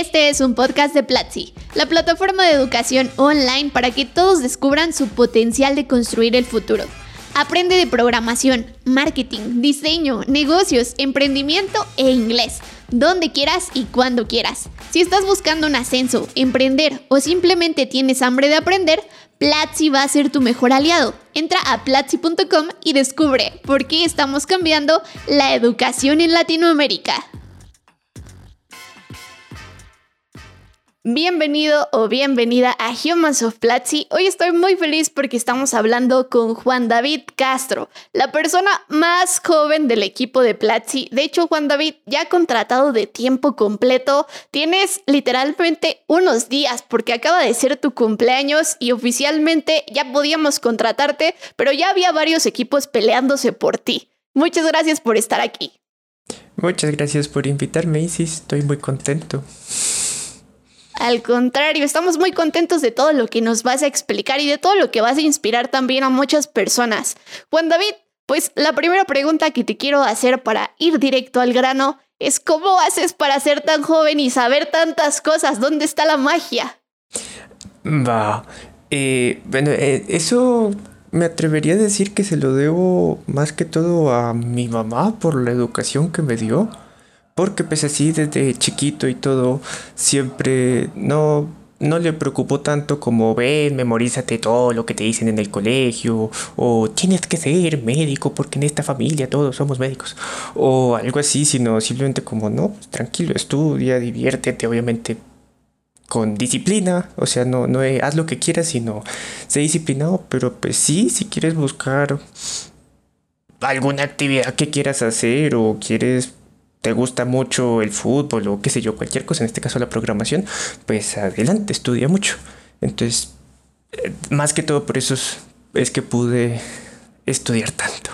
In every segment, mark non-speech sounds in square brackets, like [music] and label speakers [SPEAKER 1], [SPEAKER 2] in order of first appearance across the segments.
[SPEAKER 1] Este es un podcast de Platzi, la plataforma de educación online para que todos descubran su potencial de construir el futuro. Aprende de programación, marketing, diseño, negocios, emprendimiento e inglés, donde quieras y cuando quieras. Si estás buscando un ascenso, emprender o simplemente tienes hambre de aprender, Platzi va a ser tu mejor aliado. Entra a platzi.com y descubre por qué estamos cambiando la educación en Latinoamérica. Bienvenido o bienvenida a Humans of Platzi. Hoy estoy muy feliz porque estamos hablando con Juan David Castro, la persona más joven del equipo de Platzi. De hecho, Juan David, ya contratado de tiempo completo, tienes literalmente unos días porque acaba de ser tu cumpleaños y oficialmente ya podíamos contratarte, pero ya había varios equipos peleándose por ti. Muchas gracias por estar aquí.
[SPEAKER 2] Muchas gracias por invitarme, Isis. Estoy muy contento.
[SPEAKER 1] Al contrario, estamos muy contentos de todo lo que nos vas a explicar y de todo lo que vas a inspirar también a muchas personas. Juan David, pues la primera pregunta que te quiero hacer para ir directo al grano es ¿cómo haces para ser tan joven y saber tantas cosas? ¿Dónde está la magia?
[SPEAKER 2] Va, eh, bueno, eh, eso me atrevería a decir que se lo debo más que todo a mi mamá por la educación que me dio porque pues así desde chiquito y todo, siempre no, no le preocupó tanto como ven, memorízate todo lo que te dicen en el colegio, o tienes que ser médico porque en esta familia todos somos médicos, o algo así, sino simplemente como no, pues, tranquilo, estudia, diviértete, obviamente con disciplina, o sea, no, no haz lo que quieras, sino sé disciplinado, pero pues sí, si quieres buscar alguna actividad que quieras hacer o quieres te gusta mucho el fútbol o qué sé yo, cualquier cosa, en este caso la programación, pues adelante, estudia mucho. Entonces, eh, más que todo por eso es que pude estudiar tanto.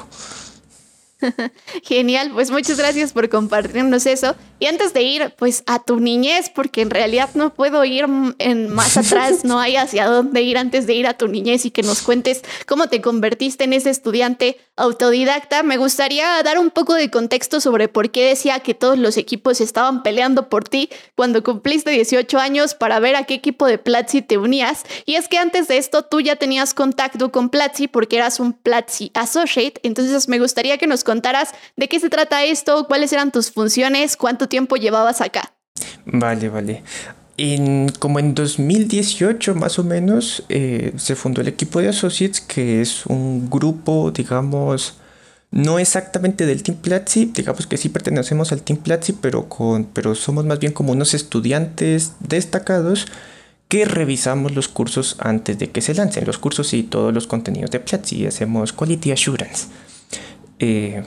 [SPEAKER 2] [laughs]
[SPEAKER 1] Genial, pues muchas gracias por compartirnos eso. Y antes de ir, pues a tu niñez, porque en realidad no puedo ir en más [laughs] atrás, no hay hacia dónde ir antes de ir a tu niñez y que nos cuentes cómo te convertiste en ese estudiante autodidacta. Me gustaría dar un poco de contexto sobre por qué decía que todos los equipos estaban peleando por ti cuando cumpliste 18 años para ver a qué equipo de Platzi te unías. Y es que antes de esto tú ya tenías contacto con Platzi porque eras un Platzi Associate. Entonces me gustaría que nos contaras de qué se trata esto, cuáles eran tus funciones, cuánto tiempo llevabas acá.
[SPEAKER 2] Vale, vale. En, como en 2018 más o menos eh, se fundó el equipo de Associates, que es un grupo, digamos, no exactamente del Team Platzi, digamos que sí pertenecemos al Team Platzi, pero, con, pero somos más bien como unos estudiantes destacados que revisamos los cursos antes de que se lancen, los cursos y todos los contenidos de Platzi, hacemos Quality Assurance. Eh,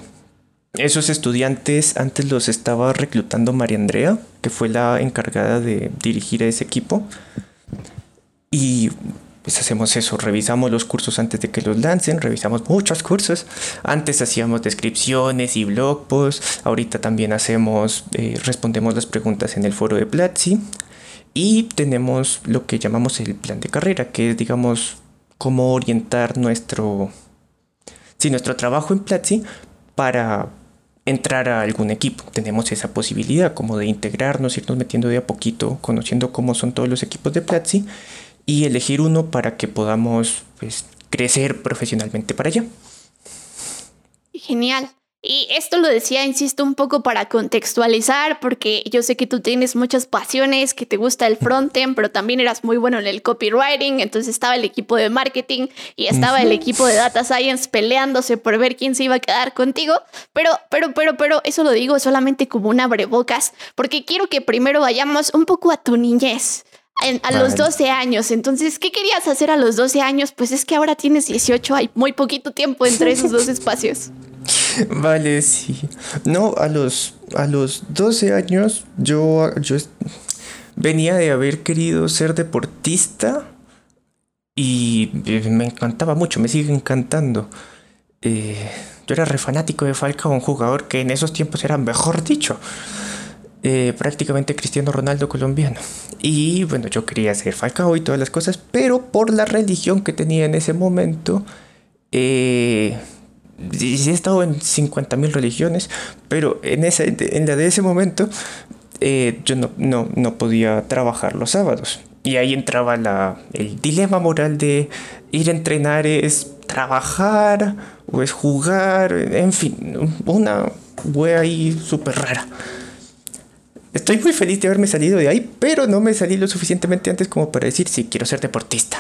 [SPEAKER 2] esos estudiantes antes los estaba reclutando María Andrea, que fue la encargada de dirigir a ese equipo. Y pues hacemos eso, revisamos los cursos antes de que los lancen, revisamos muchos cursos. Antes hacíamos descripciones y blog posts, ahorita también hacemos, eh, respondemos las preguntas en el foro de Platzi. Y tenemos lo que llamamos el plan de carrera, que es, digamos, cómo orientar nuestro, sí, nuestro trabajo en Platzi para entrar a algún equipo. Tenemos esa posibilidad como de integrarnos, irnos metiendo de a poquito, conociendo cómo son todos los equipos de Platzi y elegir uno para que podamos pues, crecer profesionalmente para allá.
[SPEAKER 1] Genial. Y esto lo decía, insisto, un poco para contextualizar, porque yo sé que tú tienes muchas pasiones, que te gusta el frontend, pero también eras muy bueno en el copywriting, entonces estaba el equipo de marketing y estaba el equipo de data science peleándose por ver quién se iba a quedar contigo, pero, pero, pero, pero, eso lo digo solamente como un abrebocas, porque quiero que primero vayamos un poco a tu niñez. a los 12 años. Entonces, ¿qué querías hacer a los 12 años? Pues es que ahora tienes 18, hay muy poquito tiempo entre esos dos espacios. [laughs]
[SPEAKER 2] Vale, sí. No, a los, a los 12 años yo, yo venía de haber querido ser deportista y me encantaba mucho, me sigue encantando. Eh, yo era re fanático de Falcao, un jugador que en esos tiempos era, mejor dicho, eh, prácticamente Cristiano Ronaldo colombiano. Y bueno, yo quería ser Falcao y todas las cosas, pero por la religión que tenía en ese momento, eh, sí he estado en 50.000 religiones, pero en, esa, en la de ese momento eh, yo no, no, no, podía trabajar los sábados. Y ahí entraba la, el dilema moral de ir a entrenar es trabajar o es jugar, en fin, una wea ahí súper rara. Estoy muy feliz de haberme salido de ahí, pero no me salí lo suficientemente antes como para decir si quiero ser deportista.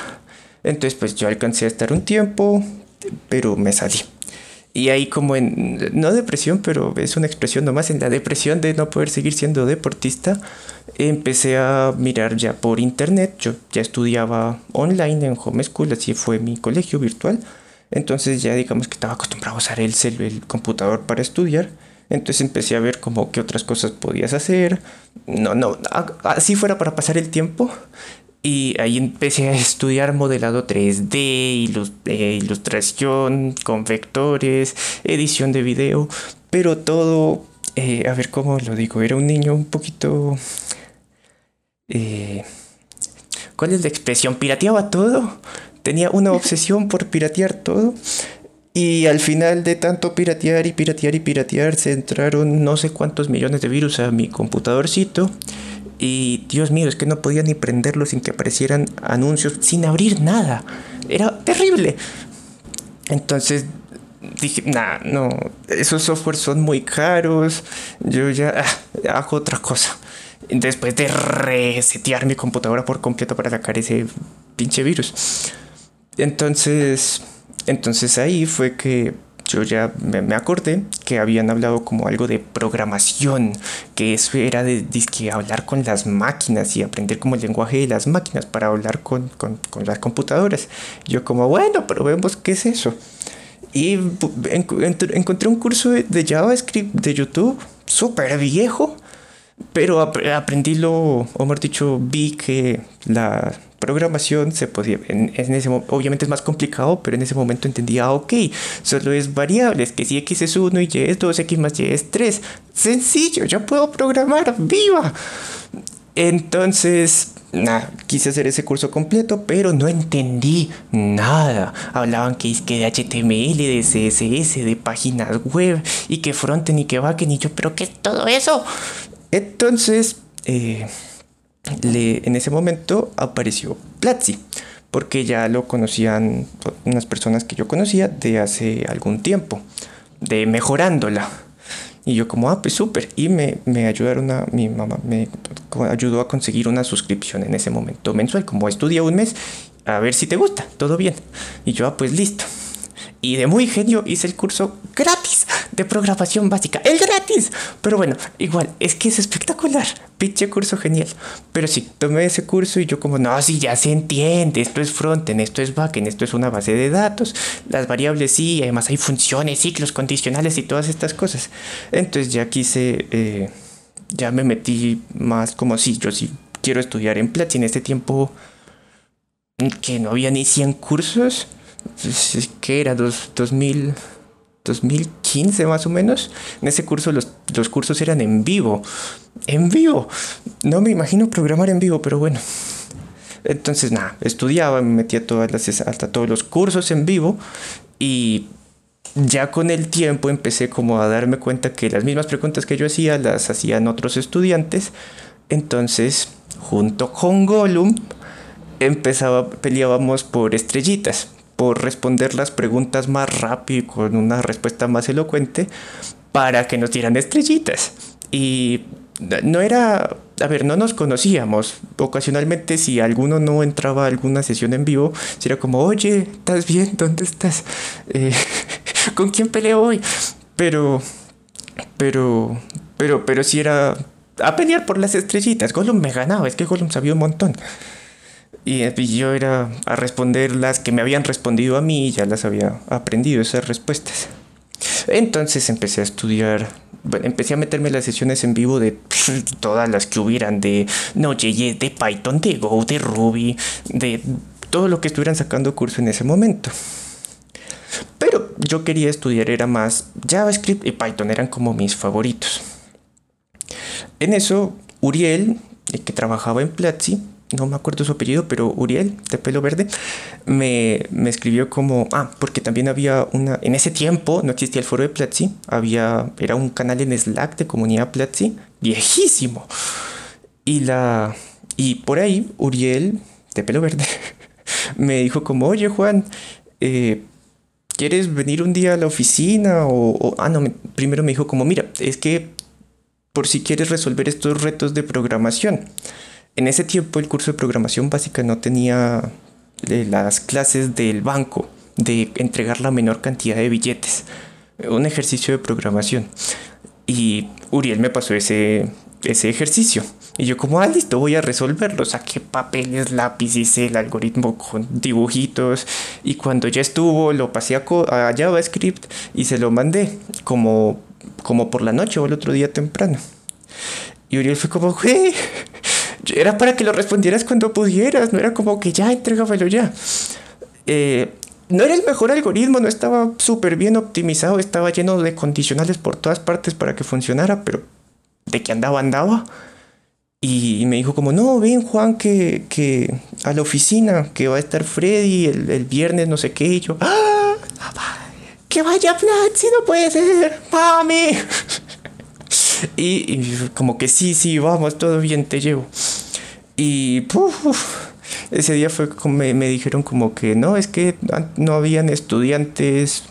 [SPEAKER 2] Entonces pues yo alcancé a estar un tiempo, pero me salí. Y ahí como en, no depresión, pero es una expresión nomás, en la depresión de no poder seguir siendo deportista, empecé a mirar ya por internet, yo ya estudiaba online en homeschool, así fue mi colegio virtual, entonces ya digamos que estaba acostumbrado a usar el, el computador para estudiar, entonces empecé a ver como qué otras cosas podías hacer, no, no, así fuera para pasar el tiempo, y ahí empecé a estudiar modelado 3D, eh, ilustración con vectores, edición de video, pero todo, eh, a ver cómo lo digo, era un niño un poquito... Eh, ¿Cuál es la expresión? Pirateaba todo. Tenía una obsesión por piratear todo. Y al final de tanto piratear y piratear y piratear, se entraron no sé cuántos millones de virus a mi computadorcito. Y Dios mío, es que no podía ni prenderlo sin que aparecieran anuncios, sin abrir nada. Era terrible. Entonces dije, nah, no, esos softwares son muy caros. Yo ya ah, hago otra cosa. Después de resetear mi computadora por completo para sacar ese pinche virus. Entonces, entonces ahí fue que yo ya me, acordé que habían hablado como algo de programación, que eso era de, hablar con las máquinas y aprender como el lenguaje de las máquinas para hablar con, las computadoras. Yo como, bueno, pero vemos qué es eso. Y encontré un curso de JavaScript de YouTube, súper viejo, pero aprendí lo, o mejor dicho, vi que la programación se podía, en, ese obviamente es más complicado, pero en ese momento entendía, ah, ok, solo es variables, que si x es 1 y y es 2, x más y es 3. Sencillo, yo puedo programar, viva. Entonces, nada, quise hacer ese curso completo, pero no entendí nada. Hablaban que es que de HTML, de CSS, de páginas web, y que fronten y que backend, y yo, pero ¿qué es todo eso? Entonces, eh, en ese momento apareció Platzi, porque ya lo conocían unas personas que yo conocía de hace algún tiempo, de mejorándola. Y yo como, ah, pues súper. Y me, me ayudaron a, mi mamá me ayudó a conseguir una suscripción en ese momento mensual, como estudia un mes, a ver si te gusta, todo bien. Y yo, ah, pues listo. Y de muy genio hice el curso gratis de programación básica. ¡El gratis! Pero bueno, igual, es que es espectacular. Pinche curso genial. Pero sí, tomé ese curso y yo como, no, sí, ya se entiende. Esto es frontend, esto es backend, esto es una base de datos. Las variables sí, además hay funciones, ciclos condicionales y todas estas cosas. Entonces ya quise, eh, ya me metí más como si yo sí quiero estudiar en Platzi. En este tiempo que no había ni 100 cursos pues, ¿qué era? Dos, 2000, 2015 más o menos. En ese curso los, los cursos eran en vivo. En vivo. No me imagino programar en vivo, pero bueno. Entonces, nada, estudiaba, me metía todas las, hasta todos los cursos en vivo y ya con el tiempo empecé como a darme cuenta que las mismas preguntas que yo hacía las hacían otros estudiantes. Entonces, junto con Gollum, empezaba, peleábamos por estrellitas por responder las preguntas más rápido y con una respuesta más elocuente para que nos dieran estrellitas. Y no era, a ver, no nos conocíamos. Ocasionalmente si alguno no entraba a alguna sesión en vivo, era como, oye, ¿estás bien? ¿Dónde estás? Eh, [laughs] ¿Con quién peleo hoy? Pero, pero, pero, pero si era a pelear por las estrellitas. Gollum me ganaba, es que Gollum sabía un montón. Y yo era a responder las que me habían respondido a mí y ya las había aprendido esas respuestas. Entonces empecé a estudiar, empecé a meterme las sesiones en vivo de todas las que hubieran, de Node.js, de Python, de Go, de Ruby, de todo lo que estuvieran sacando curso en ese momento. Pero yo quería estudiar, era más JavaScript y Python, eran como mis favoritos. En eso, Uriel, el que trabajaba en Platzi, no me acuerdo su apellido, pero Uriel, de pelo verde, me, me, escribió como, ah, porque también había una, en ese tiempo no existía el foro de Platzi, había, era un canal en Slack de comunidad Platzi, viejísimo. Y la, y por ahí Uriel, de pelo verde, [laughs] me dijo como, oye Juan, eh, ¿quieres venir un día a la oficina? O, ah, no, primero me dijo como, mira, es que por si quieres resolver estos retos de programación. En ese tiempo el curso de programación básica no tenía eh, las clases del banco de entregar la menor cantidad de billetes. Un ejercicio de programación. Y Uriel me pasó ese, ese ejercicio. Y yo como, ah, listo, voy a resolverlo. Saqué papeles, lápiz, hice el algoritmo con dibujitos. Y cuando ya estuvo, lo pasé a, a JavaScript y se lo mandé como, como por la noche o el otro día temprano. Y Uriel fue como, güey, era para que lo respondieras cuando pudieras, no era como que ya, entrégamelo ya. Eh, no era el mejor algoritmo, no estaba súper bien optimizado, estaba lleno de condicionales por todas partes para que funcionara, pero de que andaba, andaba. Y, me dijo como, no, ven Juan, que, que a la oficina, que va a estar Freddy el, viernes, no sé qué. Y yo, ¡ah! ¡Que vaya Plat! ¡Si no puede ser! ¡Mami! Y, como que sí, sí, vamos, todo bien, te llevo. Y ese día fue como me, me dijeron como que no, es que no habían estudiantes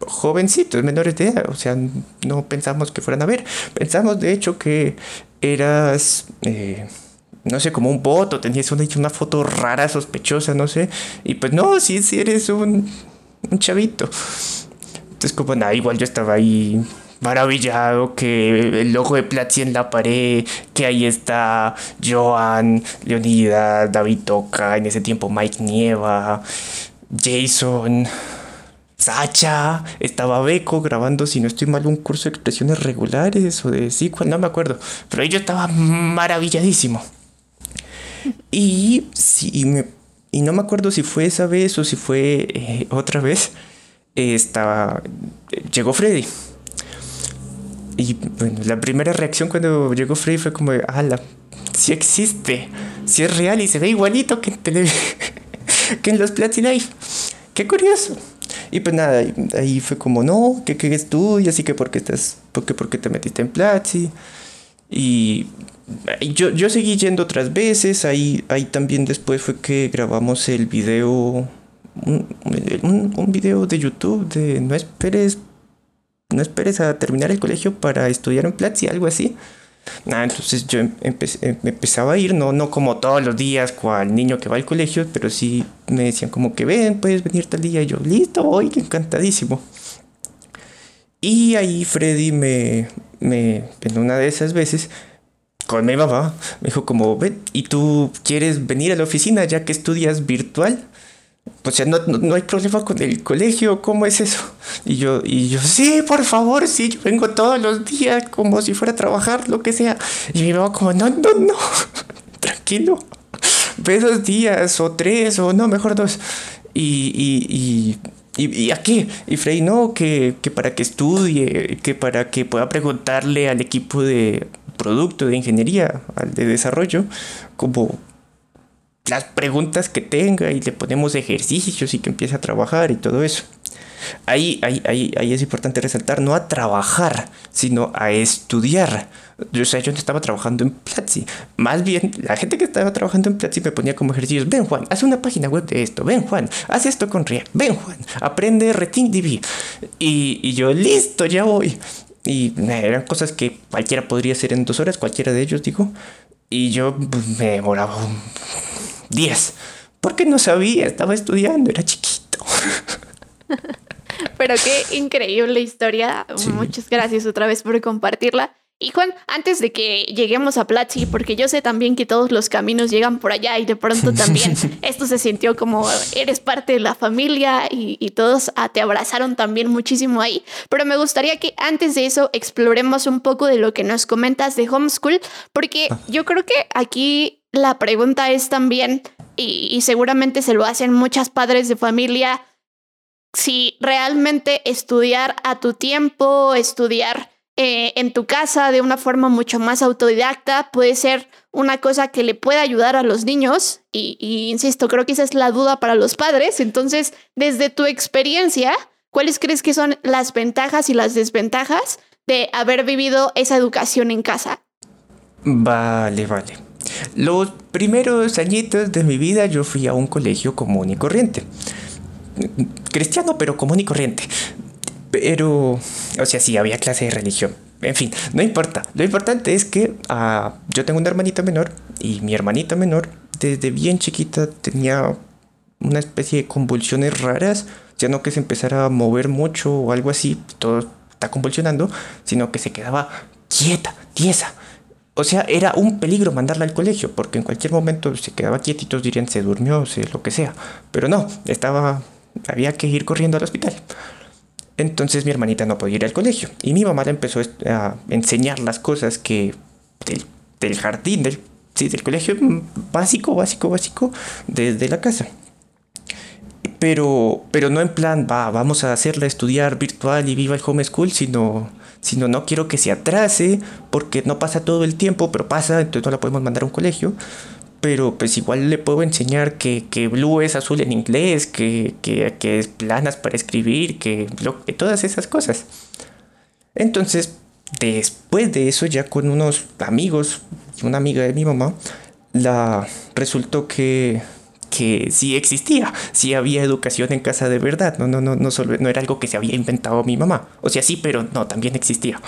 [SPEAKER 2] jovencitos, menores de edad, o sea, no pensamos que fueran a ver, pensamos de hecho que eras, eh, no sé, como un voto, tenías una, una foto rara, sospechosa, no sé, y pues no, sí, sí eres un, un chavito. Entonces como nada, igual yo estaba ahí maravillado que el logo de Platzi en la pared, que ahí está Joan, Leonida, David Toca, en ese tiempo Mike Nieva, Jason, Sacha, estaba Beco grabando, si no estoy mal, un curso de expresiones regulares o de sí, no me acuerdo. Pero yo estaba maravilladísimo. Y, sí, me, y no me acuerdo si fue esa vez o si fue eh, otra vez. estaba, llegó Freddy. Y bueno, la primera reacción cuando llegó Freddy fue como, ala, si existe, si es real y se ve igualito que en, [laughs] que en los Life. Qué curioso. Y pues nada, ahí fue como, no, ¿qué, qué estudias? Y que por qué estás, por qué, por qué te metiste en Platzi. Y yo, yo seguí yendo otras veces, ahí, ahí también después fue que grabamos el video, un, un, video de YouTube de no esperes, no esperes a terminar el colegio para estudiar en Platzi, algo así. Entonces yo empecé, me empezaba a ir, no, no como todos los días, cual niño que va al colegio, pero sí me decían como que ven, puedes venir tal día. Y yo, listo, voy, encantadísimo. Y ahí Freddy me, me, en una de esas veces, con mi mamá, me dijo como, ven, ¿y tú quieres venir a la oficina ya que estudias virtual? O sea, no, no, hay problema con el colegio, ¿cómo es eso? Y yo, y yo, sí, por favor, sí, yo vengo todos los días como si fuera a trabajar, lo que sea. Y mi mamá como, no, no, no, [laughs] tranquilo, ve dos días o tres o no, mejor dos. Y, y, y, y, a qué? Y Frey, no, que, que para que estudie, que para que pueda preguntarle al equipo de producto, de ingeniería, al de desarrollo, como las preguntas que tenga y le ponemos ejercicios y que empiece a trabajar y todo eso. Ahí, ahí, ahí, ahí es importante resaltar, no a trabajar, sino a estudiar. Yo, o sea, yo no estaba trabajando en Platzi. Más bien, la gente que estaba trabajando en Platzi me ponía como ejercicios. Ven, Juan, haz una página web de esto. Ven, Juan, haz esto con React. Ven, Juan, aprende RetinDB. Y, y yo, listo, ya voy. Y eran cosas que cualquiera podría hacer en dos horas, cualquiera de ellos, digo. Y yo pues, me demoraba 10. Porque no sabía, estaba estudiando, era chiquito. [laughs]
[SPEAKER 1] Pero qué increíble historia. Muchas gracias otra vez por compartirla. Y Juan, antes de que lleguemos a Platzi, porque yo sé también que todos los caminos llegan por allá y de pronto [laughs] también esto se sintió como eres parte de la familia y, y, todos ah, te abrazaron también muchísimo ahí. Pero me gustaría que antes de eso exploremos un poco de lo que nos comentas de homeschool, porque yo creo que aquí la pregunta es también, y, seguramente se lo hacen muchas padres de familia, si realmente estudiar a tu tiempo, estudiar eh, en tu casa de una forma mucho más autodidacta puede ser una cosa que le pueda ayudar a los niños. Y, y, insisto, creo que esa es la duda para los padres. Entonces, desde tu experiencia, ¿cuáles crees que son las ventajas y las desventajas de haber vivido esa educación en casa?
[SPEAKER 2] Vale, vale. Los primeros añitos de mi vida yo fui a un colegio común y corriente. Cristiano, pero común y corriente. Pero, o sea, sí, había clase de religión. En fin, no importa. Lo importante es que uh, yo tengo una hermanita menor y mi hermanita menor desde bien chiquita tenía una especie de convulsiones raras, ya no que se empezara a mover mucho o algo así, todo está convulsionando, sino que se quedaba quieta, tiesa. O sea, era un peligro mandarla al colegio, porque en cualquier momento se quedaba quietito, dirían se durmió, se, lo que sea. Pero no, estaba, había que ir corriendo al hospital. Entonces mi hermanita no podía ir al colegio y mi mamá le empezó a enseñar las cosas que del, del jardín, del, sí, del colegio básico, básico, básico, desde la casa. Pero, pero no en plan, va, vamos a hacerla estudiar virtual y viva el homeschool, sino, sino no quiero que se atrase porque no pasa todo el tiempo, pero pasa, entonces no la podemos mandar a un colegio pero pues igual le puedo enseñar que, que blue es azul en inglés, que, que, que es planas para escribir, que, que todas esas cosas. Entonces, después de eso, ya con unos amigos, una amiga de mi mamá, la resultó que, que sí existía, sí había educación en casa de verdad, no, no, no, no, solo, no era algo que se había inventado mi mamá, o sea, sí, pero no, también existía.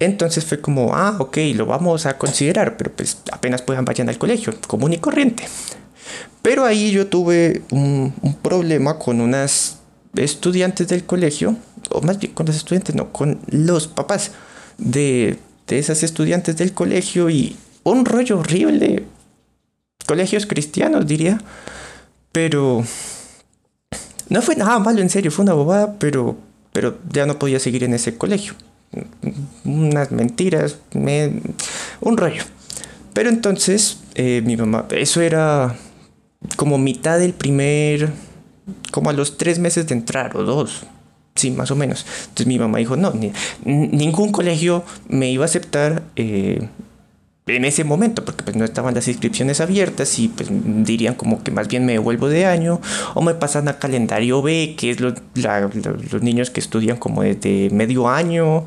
[SPEAKER 2] Entonces fue como, ah, ok, lo vamos a considerar, pero pues apenas puedan vayan al colegio, común y corriente. Pero ahí yo tuve un, un problema con unas estudiantes del colegio, o más bien con los estudiantes, no, con los papás de, de esas estudiantes del colegio y un rollo horrible. Colegios cristianos, diría. Pero no fue nada malo, en serio, fue una bobada, pero, pero ya no podía seguir en ese colegio unas mentiras, me, un rollo. Pero entonces eh, mi mamá, eso era como mitad del primer, como a los tres meses de entrar o dos, sí, más o menos. Entonces mi mamá dijo, no, ni, ningún colegio me iba a aceptar eh, en ese momento, porque pues no estaban las inscripciones abiertas y pues dirían como que más bien me devuelvo de año o me pasan a calendario B, que es los niños que estudian como desde medio año,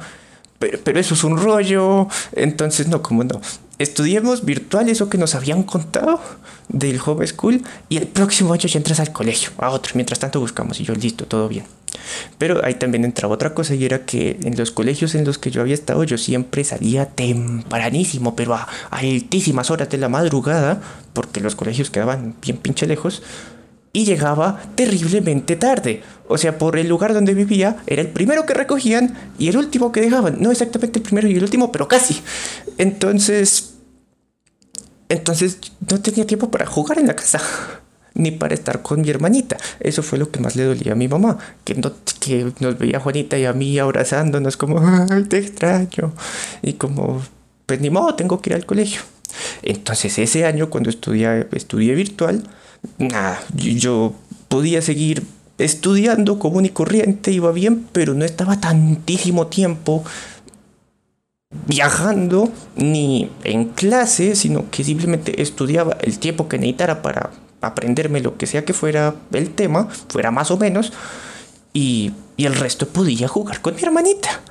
[SPEAKER 2] pero, pero, eso es un rollo, entonces no, como no. Estudiemos virtual eso que nos habían contado del home school y el próximo año ya entras al colegio, a otro, mientras tanto buscamos y yo listo, todo bien. Pero ahí también entraba otra cosa y era que en los colegios en los que yo había estado yo siempre salía tempranísimo, pero a, altísimas horas de la madrugada, porque los colegios quedaban bien pinche lejos, y llegaba terriblemente tarde. O sea, por el lugar donde vivía era el primero que recogían y el último que dejaban. No exactamente el primero y el último, pero casi. Entonces... Entonces no tenía tiempo para jugar en la casa ni para estar con mi hermanita. Eso fue lo que más le dolía a mi mamá, que, no, que nos veía Juanita y a mí abrazándonos como, ay, te extraño. Y como, pues ni modo, tengo que ir al colegio. Entonces ese año cuando estudié, estudié virtual, nada, yo podía seguir estudiando común y corriente, iba bien, pero no estaba tantísimo tiempo viajando ni en clase, sino que simplemente estudiaba el tiempo que necesitara para aprenderme lo que sea que fuera el tema, fuera más o menos, y, y el resto podía jugar con mi hermanita.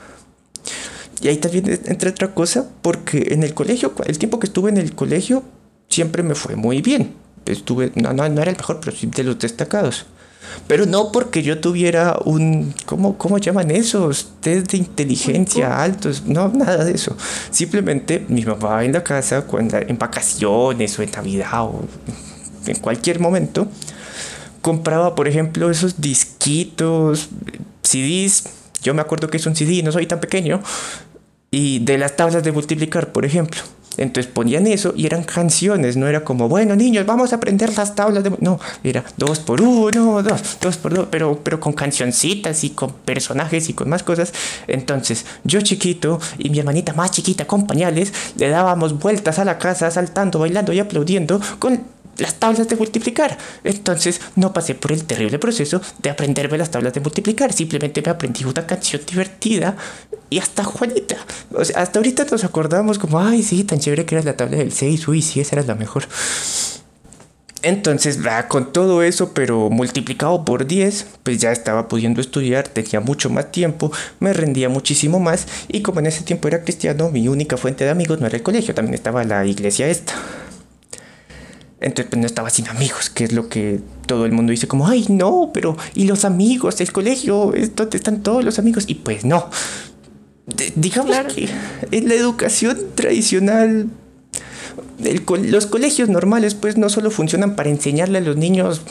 [SPEAKER 2] Y ahí también entre otra cosa, porque en el colegio, el tiempo que estuve en el colegio, siempre me fue muy bien. Estuve, no, no, no era el mejor, pero sí de los destacados. Pero no porque yo tuviera un, ¿cómo, cómo llaman esos? Test de inteligencia altos. No, nada de eso. Simplemente mi mamá en la casa, cuando, en vacaciones o en Navidad o en cualquier momento, compraba, por ejemplo, esos disquitos, CDs. Yo me acuerdo que es un CD, no soy tan pequeño. Y de las tablas de multiplicar, por ejemplo. Entonces ponían eso y eran canciones, no era como, bueno niños, vamos a aprender las tablas de... No, era dos por uno, dos, dos por dos, pero, pero con cancioncitas y con personajes y con más cosas. Entonces yo chiquito y mi hermanita más chiquita con pañales, le dábamos vueltas a la casa, saltando, bailando y aplaudiendo con las tablas de multiplicar. Entonces no pasé por el terrible proceso de aprenderme las tablas de multiplicar. Simplemente me aprendí una canción divertida y hasta Juanita. O sea, hasta ahorita nos acordamos como, ay, sí, tan chévere que era la tabla del 6. Uy, sí, esa era la mejor. Entonces, con todo eso, pero multiplicado por 10, pues ya estaba pudiendo estudiar, tenía mucho más tiempo, me rendía muchísimo más y como en ese tiempo era cristiano, mi única fuente de amigos no era el colegio, también estaba la iglesia esta. Entonces pues no estaba sin amigos, que es lo que todo el mundo dice como, ay no, pero ¿y los amigos? El colegio, es donde están todos los amigos. Y pues no. digamos que en la educación tradicional los colegios normales pues no solo funcionan para enseñarle a los niños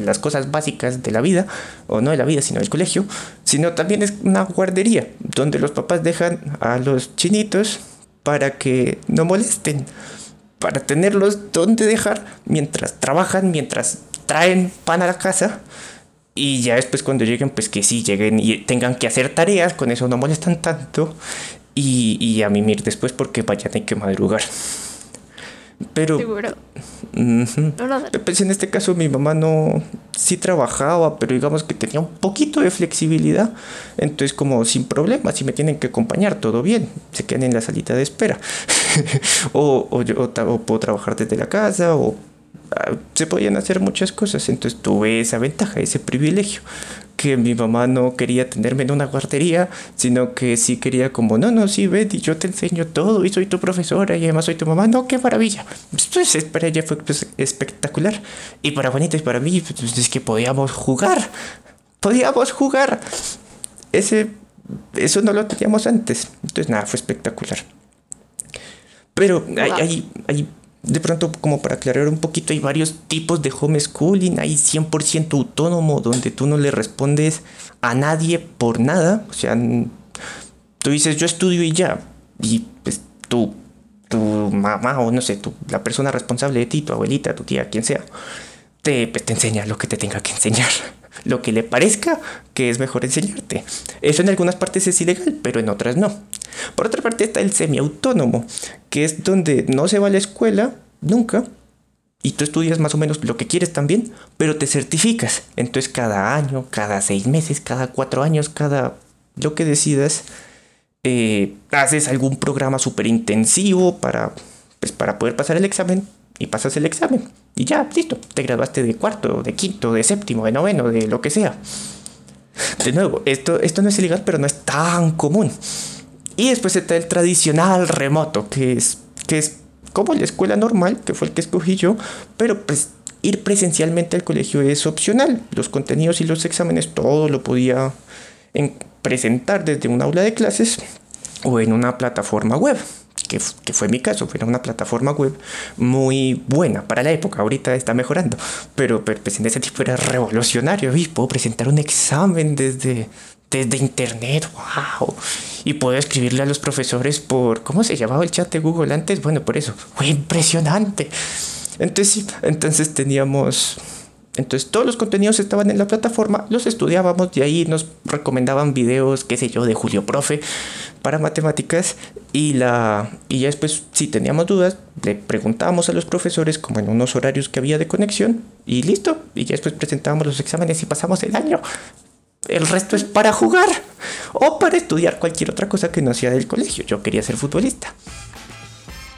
[SPEAKER 2] las cosas básicas de la vida, o no de la vida, sino del colegio, sino también es una guardería donde los papás dejan a los chinitos para que no molesten, para tenerlos donde dejar mientras trabajan, mientras traen pan a la casa. Y ya después cuando lleguen, pues que sí lleguen y tengan que hacer tareas, con eso no molestan tanto. Y, y a mimir después porque vayan hay que madrugar. Pero...
[SPEAKER 1] Seguro.
[SPEAKER 2] Pues en este caso mi mamá no... Sí trabajaba, pero digamos que tenía un poquito de flexibilidad. Entonces como sin problema, si me tienen que acompañar, todo bien. Se quedan en la salita de espera. [laughs] o, o, yo, o puedo trabajar desde la casa o ah, se podían hacer muchas cosas. Entonces tuve esa ventaja, ese privilegio que mi mamá no quería tenerme en una guardería, sino que sí quería como, no, no, sí, Betty, yo te enseño todo y soy tu profesora y además soy tu mamá. No, qué maravilla. Pues para ella fue pues, espectacular. Y para Juanita y para mí, pues, es que podíamos jugar. Podíamos jugar. Ese, eso no lo teníamos antes. Entonces, nada, fue espectacular. Pero hay, hay, hay de pronto, como para aclarar un poquito, hay varios tipos de homeschooling. Hay 100% autónomo, donde tú no le respondes a nadie por nada. O sea, tú dices, yo estudio y ya. Y pues tú, tu mamá o no sé, tú, la persona responsable de ti, tu abuelita, tu tía, quien sea, te, pues, te enseña lo que te tenga que enseñar. Lo que le parezca que es mejor enseñarte. Eso en algunas partes es ilegal, pero en otras no. Por otra parte está el semiautónomo, que es donde no se va a la escuela nunca y tú estudias más o menos lo que quieres también, pero te certificas. Entonces cada año, cada seis meses, cada cuatro años, cada lo que decidas, eh, haces algún programa súper intensivo para, pues, para poder pasar el examen y pasas el examen. Y ya, listo, te graduaste de cuarto, de quinto, de séptimo, de noveno, de lo que sea. De nuevo, esto, esto no es ilegal, pero no es tan común. Y después está el tradicional remoto, que es, que es como la escuela normal, que fue el que escogí yo, pero pues ir presencialmente al colegio es opcional. Los contenidos y los exámenes, todo lo podía presentar desde un aula de clases o en una plataforma web. Que, fue mi caso, fue una plataforma web muy buena para la época, ahorita está mejorando, pero, pero pues en ese tiempo era revolucionario, y puedo presentar un examen desde, desde internet, wow. Y puedo escribirle a los profesores por, ¿cómo se llamaba el chat de Google antes? Bueno, por eso, fue impresionante. Entonces, entonces teníamos, entonces todos los contenidos estaban en la plataforma, los estudiábamos y ahí nos recomendaban videos, qué sé yo, de Julio Profe para matemáticas y la y ya después si teníamos dudas le preguntábamos a los profesores como en unos horarios que había de conexión y listo y ya después presentábamos los exámenes y pasamos el año el resto es para jugar o para estudiar cualquier otra cosa que no sea del colegio. Yo quería ser futbolista.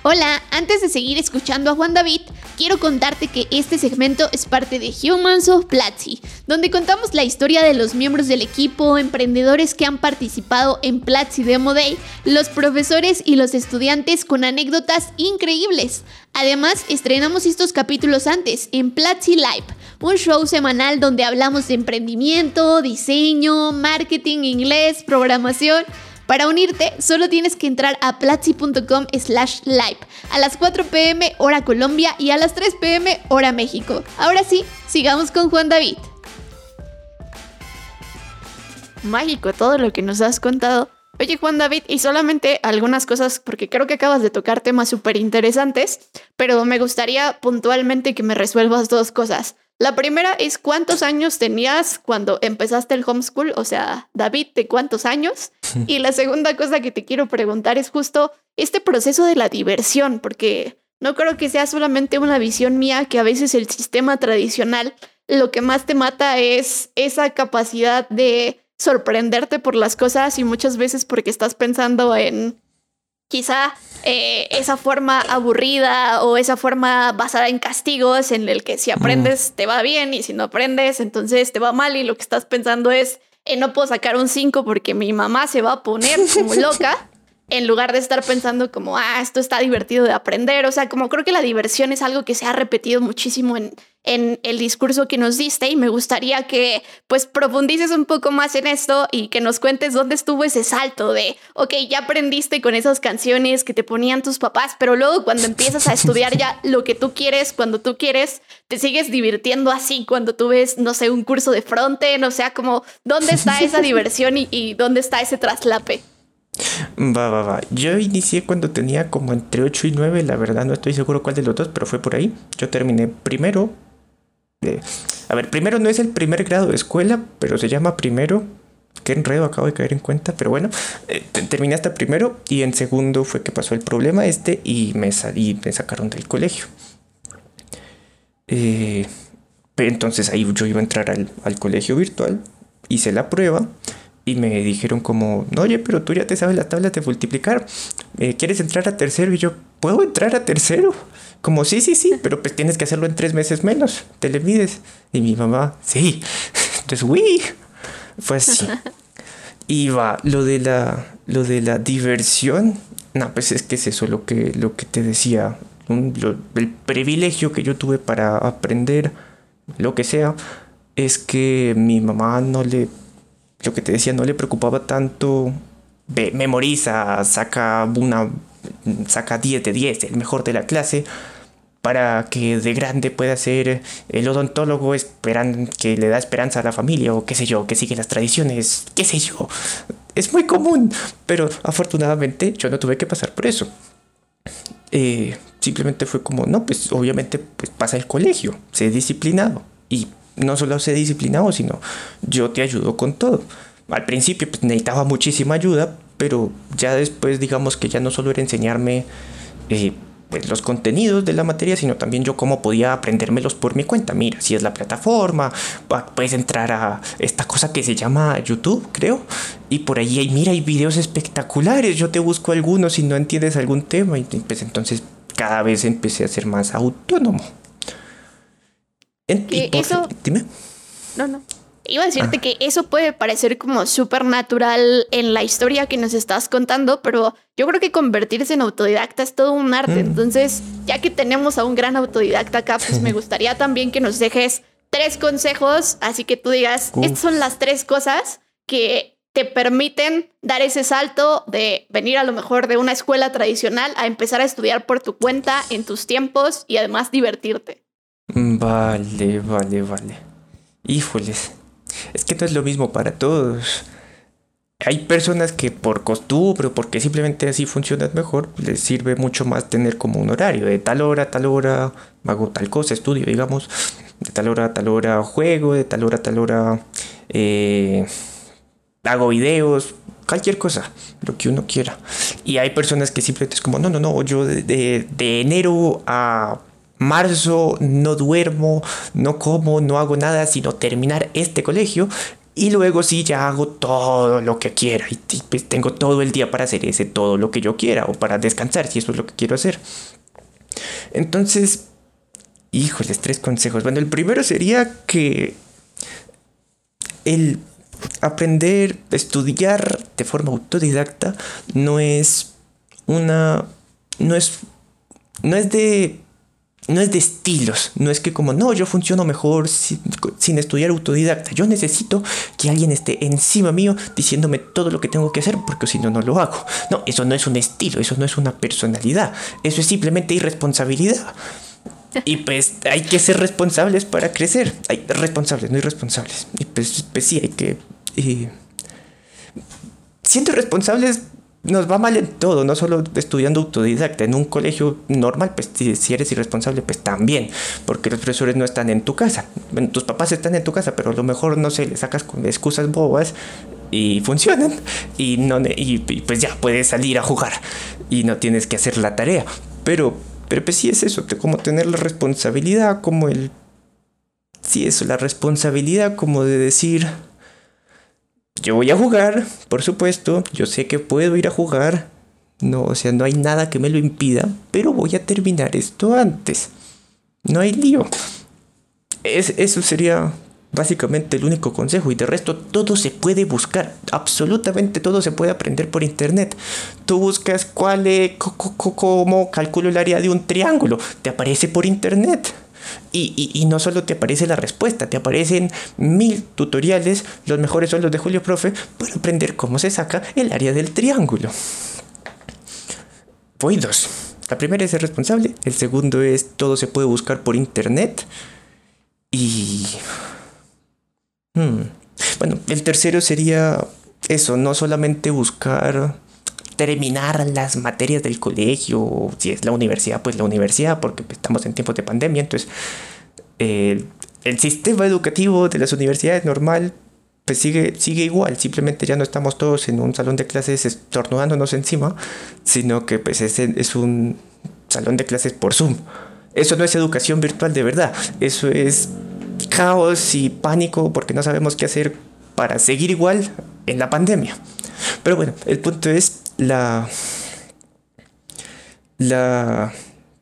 [SPEAKER 1] Hola, antes de seguir escuchando a Juan David, quiero contarte que este segmento es parte de Humans of Platzi, donde contamos la historia de los miembros del equipo, emprendedores que han participado en Platzi Demo Day, los profesores y los estudiantes con anécdotas increíbles. Además, estrenamos estos capítulos antes en Platzi Live, un show semanal donde hablamos de emprendimiento, diseño, marketing, inglés, programación para unirte, solo tienes que entrar a platzi.com slash live a las 4 pm hora Colombia y a las 3 pm hora México. Ahora sí, sigamos con Juan David. Mágico todo lo que nos has contado. Oye Juan David, y solamente algunas cosas, porque creo que acabas de tocar temas súper interesantes, pero me gustaría puntualmente que me resuelvas dos cosas. La primera es cuántos años tenías cuando empezaste el homeschool, o sea, David, ¿de cuántos años? [laughs] Y la segunda cosa que te quiero preguntar es justo este proceso de la diversión, porque no creo que sea solamente una visión mía, que a veces el sistema tradicional lo que más te mata es esa capacidad de sorprenderte por las cosas y muchas veces porque estás pensando en quizá eh, esa forma aburrida o esa forma basada en castigos en el que si aprendes te va bien y si no aprendes entonces te va mal y lo que estás pensando es eh, no puedo sacar un 5 porque mi mamá se va a poner como [laughs] loca en lugar de estar pensando como, ah, esto está divertido de aprender. O sea, como creo que la diversión es algo que se ha repetido muchísimo en, en el discurso que nos diste y me gustaría que pues profundices un poco más en esto y que nos cuentes dónde estuvo ese salto de, ok, ya aprendiste con esas canciones que te ponían tus papás, pero luego cuando empiezas a estudiar ya lo que tú quieres, cuando tú quieres, te sigues divirtiendo así cuando tú ves, no sé, un curso de frontend, o sea, como, ¿dónde está esa diversión y, y dónde está ese traslape?
[SPEAKER 2] Va, va, va. Yo inicié cuando tenía como entre 8 y 9, la verdad no estoy seguro cuál de los dos, pero fue por ahí. Yo terminé primero. a ver, primero no es el primer grado de escuela, pero se llama primero. Qué enredo acabo de caer en cuenta, pero bueno, eh, terminé hasta primero y en segundo fue que pasó el problema este y me salí, me sacaron del colegio. Eh, entonces ahí yo iba a entrar al, al colegio virtual, hice la prueba y me dijeron como, oye, pero tú ya te sabes las tablas de multiplicar, eh, ¿quieres entrar a tercero? Y yo, ¿puedo entrar a tercero? Como, sí, sí, sí, pero pues tienes que hacerlo en tres meses menos, te le mides. Y mi mamá, sí. [laughs] Entonces, uy, fue así. Y va, lo de la, lo de la diversión, no, pues es que es eso lo que, lo que te decía, el privilegio que yo tuve para aprender lo que sea, es que mi mamá no le lo que te decía, no le preocupaba tanto, memoriza, saca una, saca 10 de 10, el mejor de la clase, para que de grande pueda ser el odontólogo esperan, que le da esperanza a la familia o qué sé yo, que sigue las tradiciones, qué sé yo. Es muy común, pero afortunadamente yo no tuve que pasar por eso. Eh, simplemente fue como, no, pues obviamente pues, pasa el colegio, sé disciplinado y no solo sé disciplinado, sino yo te ayudo con todo. Al principio pues, necesitaba muchísima ayuda, pero ya después digamos que ya no solo era enseñarme eh, pues, los contenidos de la materia, sino también yo cómo podía aprendérmelos por mi cuenta. Mira, si es la plataforma, puedes entrar a esta cosa que se llama YouTube, creo, y por ahí hay, mira, hay videos espectaculares, yo te busco algunos si no entiendes algún tema, y pues entonces cada vez empecé a ser más autónomo.
[SPEAKER 1] Eso... Dime. No, no. Iba a decirte ah. que eso puede parecer como súper natural en la historia que nos estás contando, pero yo creo que convertirse en autodidacta es todo un arte. Mm. Entonces, ya que tenemos a un gran autodidacta acá, pues me [laughs] gustaría también que nos dejes tres consejos, así que tú digas, estas son las tres cosas que te permiten dar ese salto de venir a lo mejor de una escuela tradicional a empezar a estudiar por tu cuenta en tus tiempos y además divertirte.
[SPEAKER 2] Vale, vale, vale. Híjoles. Es que no es lo mismo para todos. Hay personas que por costumbre o porque simplemente así funcionan mejor, les sirve mucho más tener como un horario de tal hora a tal hora, hago tal cosa, estudio, digamos, de tal hora a tal hora juego, de tal hora a tal hora eh, hago videos, cualquier cosa, lo que uno quiera. Y hay personas que simplemente es como, no, no, no, yo de, de enero a marzo no duermo, no como, no hago nada, sino terminar este colegio. Y luego sí, ya hago todo lo que quiera. Y pues tengo todo el día para hacer ese todo lo que yo quiera. O para descansar, si eso es lo que quiero hacer. Entonces, híjoles, tres consejos. Bueno, el primero sería que el aprender, estudiar de forma autodidacta no es una... No es, no es de no es de estilos, no es que como, no, yo funciono mejor sin, estudiar autodidacta, yo necesito que alguien esté encima mío diciéndome todo lo que tengo que hacer porque si no, no lo hago. No, eso no es un estilo, eso no es una personalidad, eso es simplemente irresponsabilidad. Y pues hay que ser responsables para crecer. Hay responsables, no irresponsables. Y pues, pues sí, hay que... Eh, siendo responsables nos va mal en todo, no solo estudiando autodidacta. En un colegio normal, pues si, eres irresponsable, pues también, porque los profesores no están en tu casa. tus papás están en tu casa, pero a lo mejor, no sé, le sacas con excusas bobas y funcionan. Y, no, y, pues ya puedes salir a jugar y no tienes que hacer la tarea. Pero Pero pues sí es eso, como tener la responsabilidad, como el... Sí, eso, la responsabilidad como de decir, yo voy a jugar, por supuesto, yo sé que puedo ir a jugar, no, o sea, no hay nada que me lo impida, pero voy a terminar esto antes. No hay lío. Es, eso sería básicamente el único consejo y de resto todo se puede buscar, absolutamente todo se puede aprender por internet. Tú buscas cuál es, cómo calculo el área de un triángulo, te aparece por internet. Y, y, no solo te aparece la respuesta, te aparecen mil tutoriales, los mejores son los de Julio Profe, para aprender cómo se saca el área del triángulo. Voy dos. La primera es ser responsable, el segundo es todo se puede buscar por internet. Y Hmm. Bueno, el tercero sería eso, no solamente buscar terminar las materias del colegio, si es la universidad, pues la universidad, porque estamos en tiempos de pandemia, entonces el sistema educativo de las universidades normal pues sigue, sigue igual, simplemente ya no estamos todos en un salón de clases estornudándonos encima, sino que pues es, es un salón de clases por Zoom. Eso no es educación virtual de verdad, eso es caos y pánico porque no sabemos qué hacer para seguir igual en la pandemia. Pero bueno, el punto es la... La...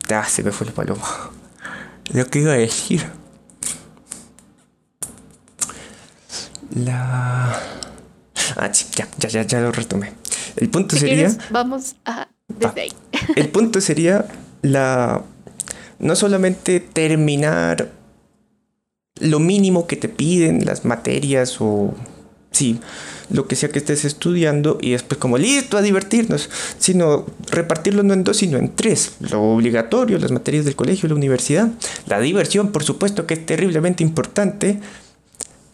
[SPEAKER 2] Ah, se me fue el paloma. Lo que iba a decir. La... Ah, sí, ya, ya, ya, ya lo retomé. El punto sería...
[SPEAKER 1] vamos a... Desde ahí. [laughs]
[SPEAKER 2] El punto sería la... No solamente terminar lo mínimo que te piden, las materias o sí, lo que sea que estés estudiando y después como listo a divertirnos, sino repartirlo no en dos, sino en tres. Lo obligatorio, las materias del colegio, la universidad. La diversión, por supuesto, que es terriblemente importante.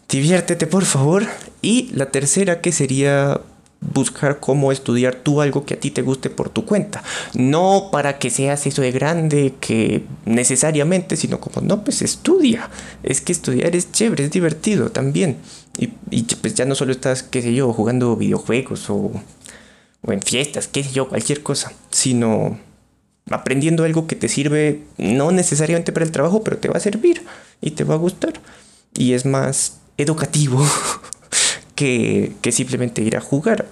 [SPEAKER 2] Diviértete, por favor. Y la tercera, que sería buscar cómo estudiar tú algo que a ti te guste por tu cuenta. No para que seas eso de grande, que necesariamente, sino como, no, pues estudia. Es que estudiar es chévere, es divertido también. Y, y pues ya no solo estás, qué sé yo, jugando videojuegos o, o en fiestas, qué sé yo, cualquier cosa, sino aprendiendo algo que te sirve, no necesariamente para el trabajo, pero te va a servir y te va a gustar. Y es más educativo. [laughs] que, simplemente ir a jugar.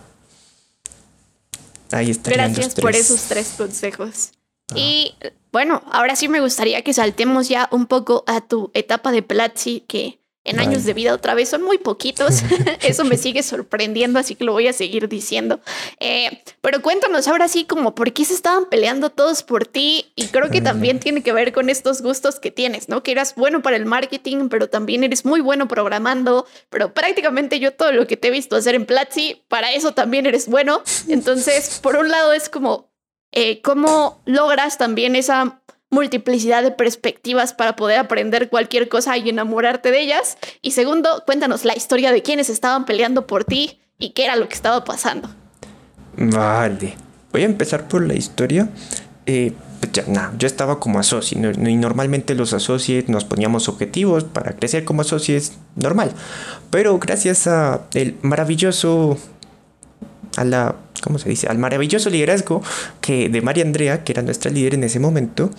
[SPEAKER 1] Ahí está. Gracias por esos tres consejos. Ah. Y bueno, ahora sí me gustaría que saltemos ya un poco a tu etapa de Platzi, que en años de vida otra vez son muy poquitos. [laughs] [laughs] Eso me sigue sorprendiendo, así que lo voy a seguir diciendo. Eh, pero cuéntanos ahora sí como por qué se estaban peleando todos por ti y creo que también tiene que ver con estos gustos que tienes, ¿no? Que eras bueno para el marketing, pero también eres muy bueno programando, pero prácticamente yo todo lo que te he visto hacer en Platzi, para eso también eres bueno. [laughs] Entonces, por un lado es como, eh, ¿cómo logras también esa multiplicidad de perspectivas para poder aprender cualquier cosa y enamorarte de ellas. Y segundo, cuéntanos la historia de quiénes estaban peleando por ti y qué era lo que estaba pasando.
[SPEAKER 2] Vale, voy a empezar por la historia. Eh, pues ya, nah, yo estaba como associate y normalmente los associates nos poníamos objetivos para crecer como associates normal. Pero gracias a el maravilloso a la, ¿cómo se dice? Al maravilloso liderazgo que de María Andrea, que era nuestra líder en ese momento,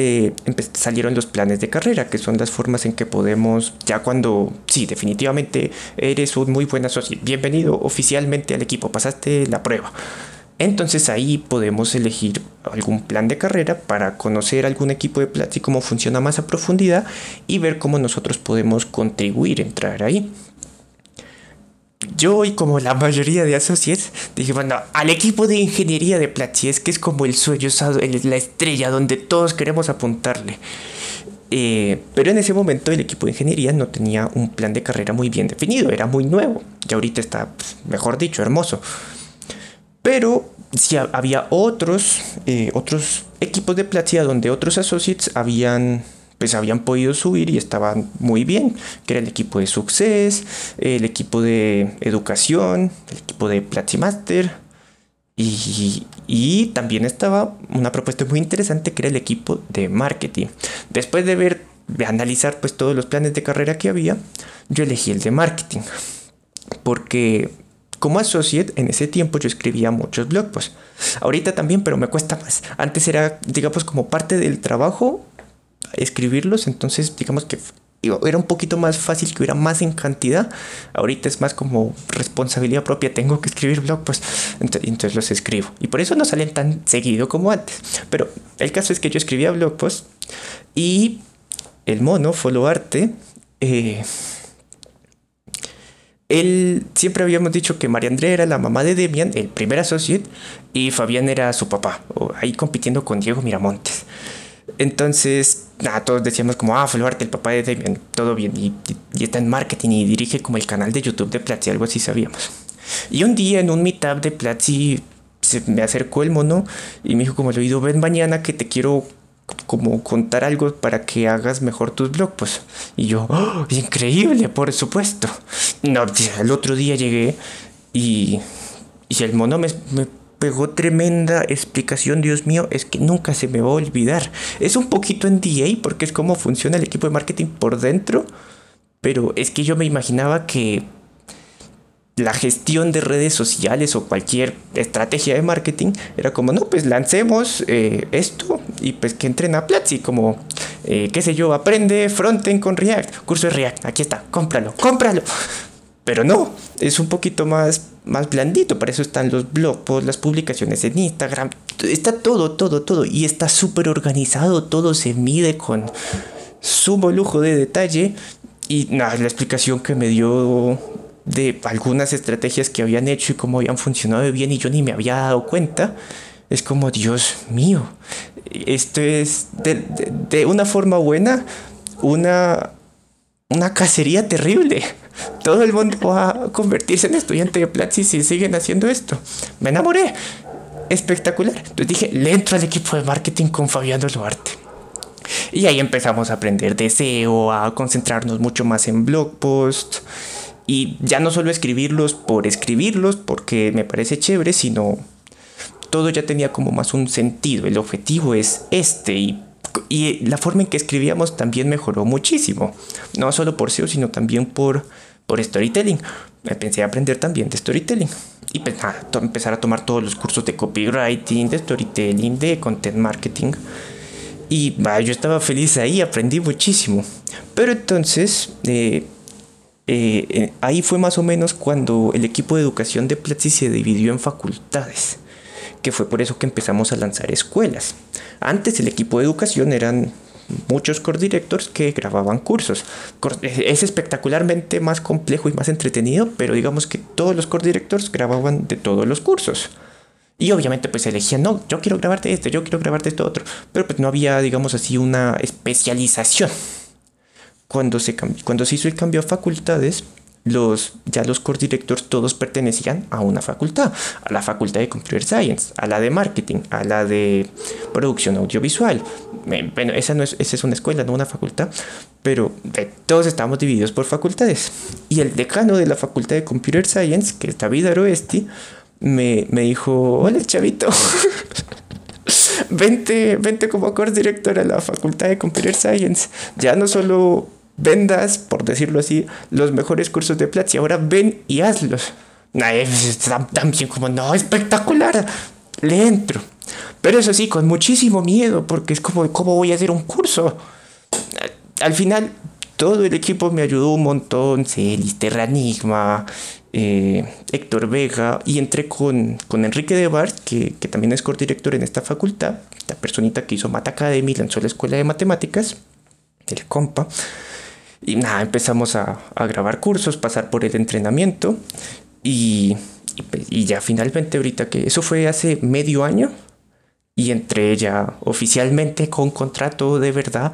[SPEAKER 2] eh, salieron los planes de carrera, que son las formas en que podemos, ya cuando, sí, definitivamente eres un muy buen socio, bienvenido oficialmente al equipo, pasaste la prueba. Entonces ahí podemos elegir algún plan de carrera para conocer algún equipo de Platzi, cómo funciona más a profundidad y ver cómo nosotros podemos contribuir, entrar ahí yo y como la mayoría de associates dije, bueno, al equipo de ingeniería de Platzi es que es como el sueño, la estrella donde todos queremos apuntarle. Eh, pero en ese momento el equipo de ingeniería no tenía un plan de carrera muy bien definido, era muy nuevo. Y ahorita está, pues, mejor dicho, hermoso. Pero sí había otros, eh, otros equipos de Platzi donde otros associates habían pues habían podido subir y estaban muy bien, que era el equipo de Success, el equipo de Educación, el equipo de Platimaster y, y también estaba una propuesta muy interesante que era el equipo de Marketing. Después de ver, de analizar pues todos los planes de carrera que había, yo elegí el de Marketing porque como associate, en ese tiempo yo escribía muchos blog posts. Ahorita también, pero me cuesta más. Antes era, digamos, como parte del trabajo escribirlos, entonces digamos que era un poquito más fácil que hubiera más en cantidad. Ahorita es más como responsabilidad propia. Tengo que escribir blog pues entonces los escribo. Y por eso no salen tan seguido como antes. Pero el caso es que yo escribía blog post y el mono, Follow Arte, eh, él siempre habíamos dicho que María Andrea era la mamá de Demian, el primer associate, y Fabián era su papá, ahí compitiendo con Diego Miramontes. Entonces, nada, todos decíamos como, ah, Arte, el papá de Demian, todo bien, y, está en marketing y dirige como el canal de YouTube de Platzi, algo así sabíamos. Y un día en un meetup de Platzi se me acercó el mono y me dijo como le oído, ven mañana que te quiero como contar algo para que hagas mejor tus blog pues. Y yo ¡Oh, increíble por supuesto no el otro día llegué y y el mono me pegó tremenda explicación, Dios mío, es que nunca se me va a olvidar. Es un poquito en DA porque es como funciona el equipo de marketing por dentro, pero es que yo me imaginaba que la gestión de redes sociales o cualquier estrategia de marketing era como, no, pues lancemos eh, esto y pues que entren a Platzi, como, eh, qué sé yo, aprende frontend con React, curso de React, aquí está, cómpralo, cómpralo. Pero no, es un poquito más, más blandito, para eso están los blogs, las publicaciones en Instagram, está todo, todo, todo, y está súper organizado, todo se mide con sumo lujo de detalle. Y nada, la explicación que me dio de algunas estrategias que habían hecho y cómo habían funcionado bien y yo ni me había dado cuenta, es como, Dios mío, esto es de, de una forma buena una, una cacería terrible todo el mundo va a convertirse en estudiante de Platzi si siguen haciendo esto. Me enamoré. Espectacular. Entonces dije, le entro al equipo de marketing con Fabián Duarte. Y ahí empezamos a aprender de SEO, a concentrarnos mucho más en blog posts. Y ya no solo escribirlos por escribirlos, porque me parece chévere, sino todo ya tenía como más un sentido. El objetivo es este y y la forma en que escribíamos también mejoró muchísimo. No solo por SEO, sino también por, por storytelling. Me pensé aprender también de storytelling. Y pues, empezar a tomar todos los cursos de copywriting, de storytelling, de content marketing. Y yo estaba feliz ahí, aprendí muchísimo. Pero entonces, eh, eh, eh, ahí fue más o menos cuando el equipo de educación de Platzi se dividió en facultades que fue por eso que empezamos a lanzar escuelas. Antes el equipo de educación eran muchos core directors que grababan cursos. Es espectacularmente más complejo y más entretenido, pero digamos que todos los core directors grababan de todos los cursos. Y obviamente pues elegían, no, yo quiero grabarte esto, yo quiero grabarte esto otro, pero pues no había, digamos así, una especialización. Cuando se, cuando se hizo el cambio a facultades, los, ya los core directors todos pertenecían a una facultad, a la facultad de Computer Science, a la de Marketing, a la de Producción Audiovisual. Bueno, esa, no es, esa es una escuela, no una facultad, pero todos estamos divididos por facultades. Y el decano de la facultad de Computer Science, que es David Aroesti, me, me dijo, hola chavito. [laughs] vente, vente como core director a la facultad de Computer Science. Ya no solo vendas, por decirlo así, los mejores cursos de Platzi. Ahora ven y hazlos. También como, no, espectacular. Le entro. Pero eso sí, con muchísimo miedo, porque es como, ¿cómo voy a hacer un curso? Al final, todo el equipo me ayudó un montón. Celis, Terranigma, eh, Héctor Vega, y entré con, con Enrique de Bar, que, que también es director en esta facultad, la personita que hizo Mata Academy, lanzó la escuela de matemáticas, el compa. Y nada, empezamos a, grabar cursos, pasar por el entrenamiento y, y, ya finalmente ahorita que eso fue hace medio año y entré ya oficialmente con contrato de verdad.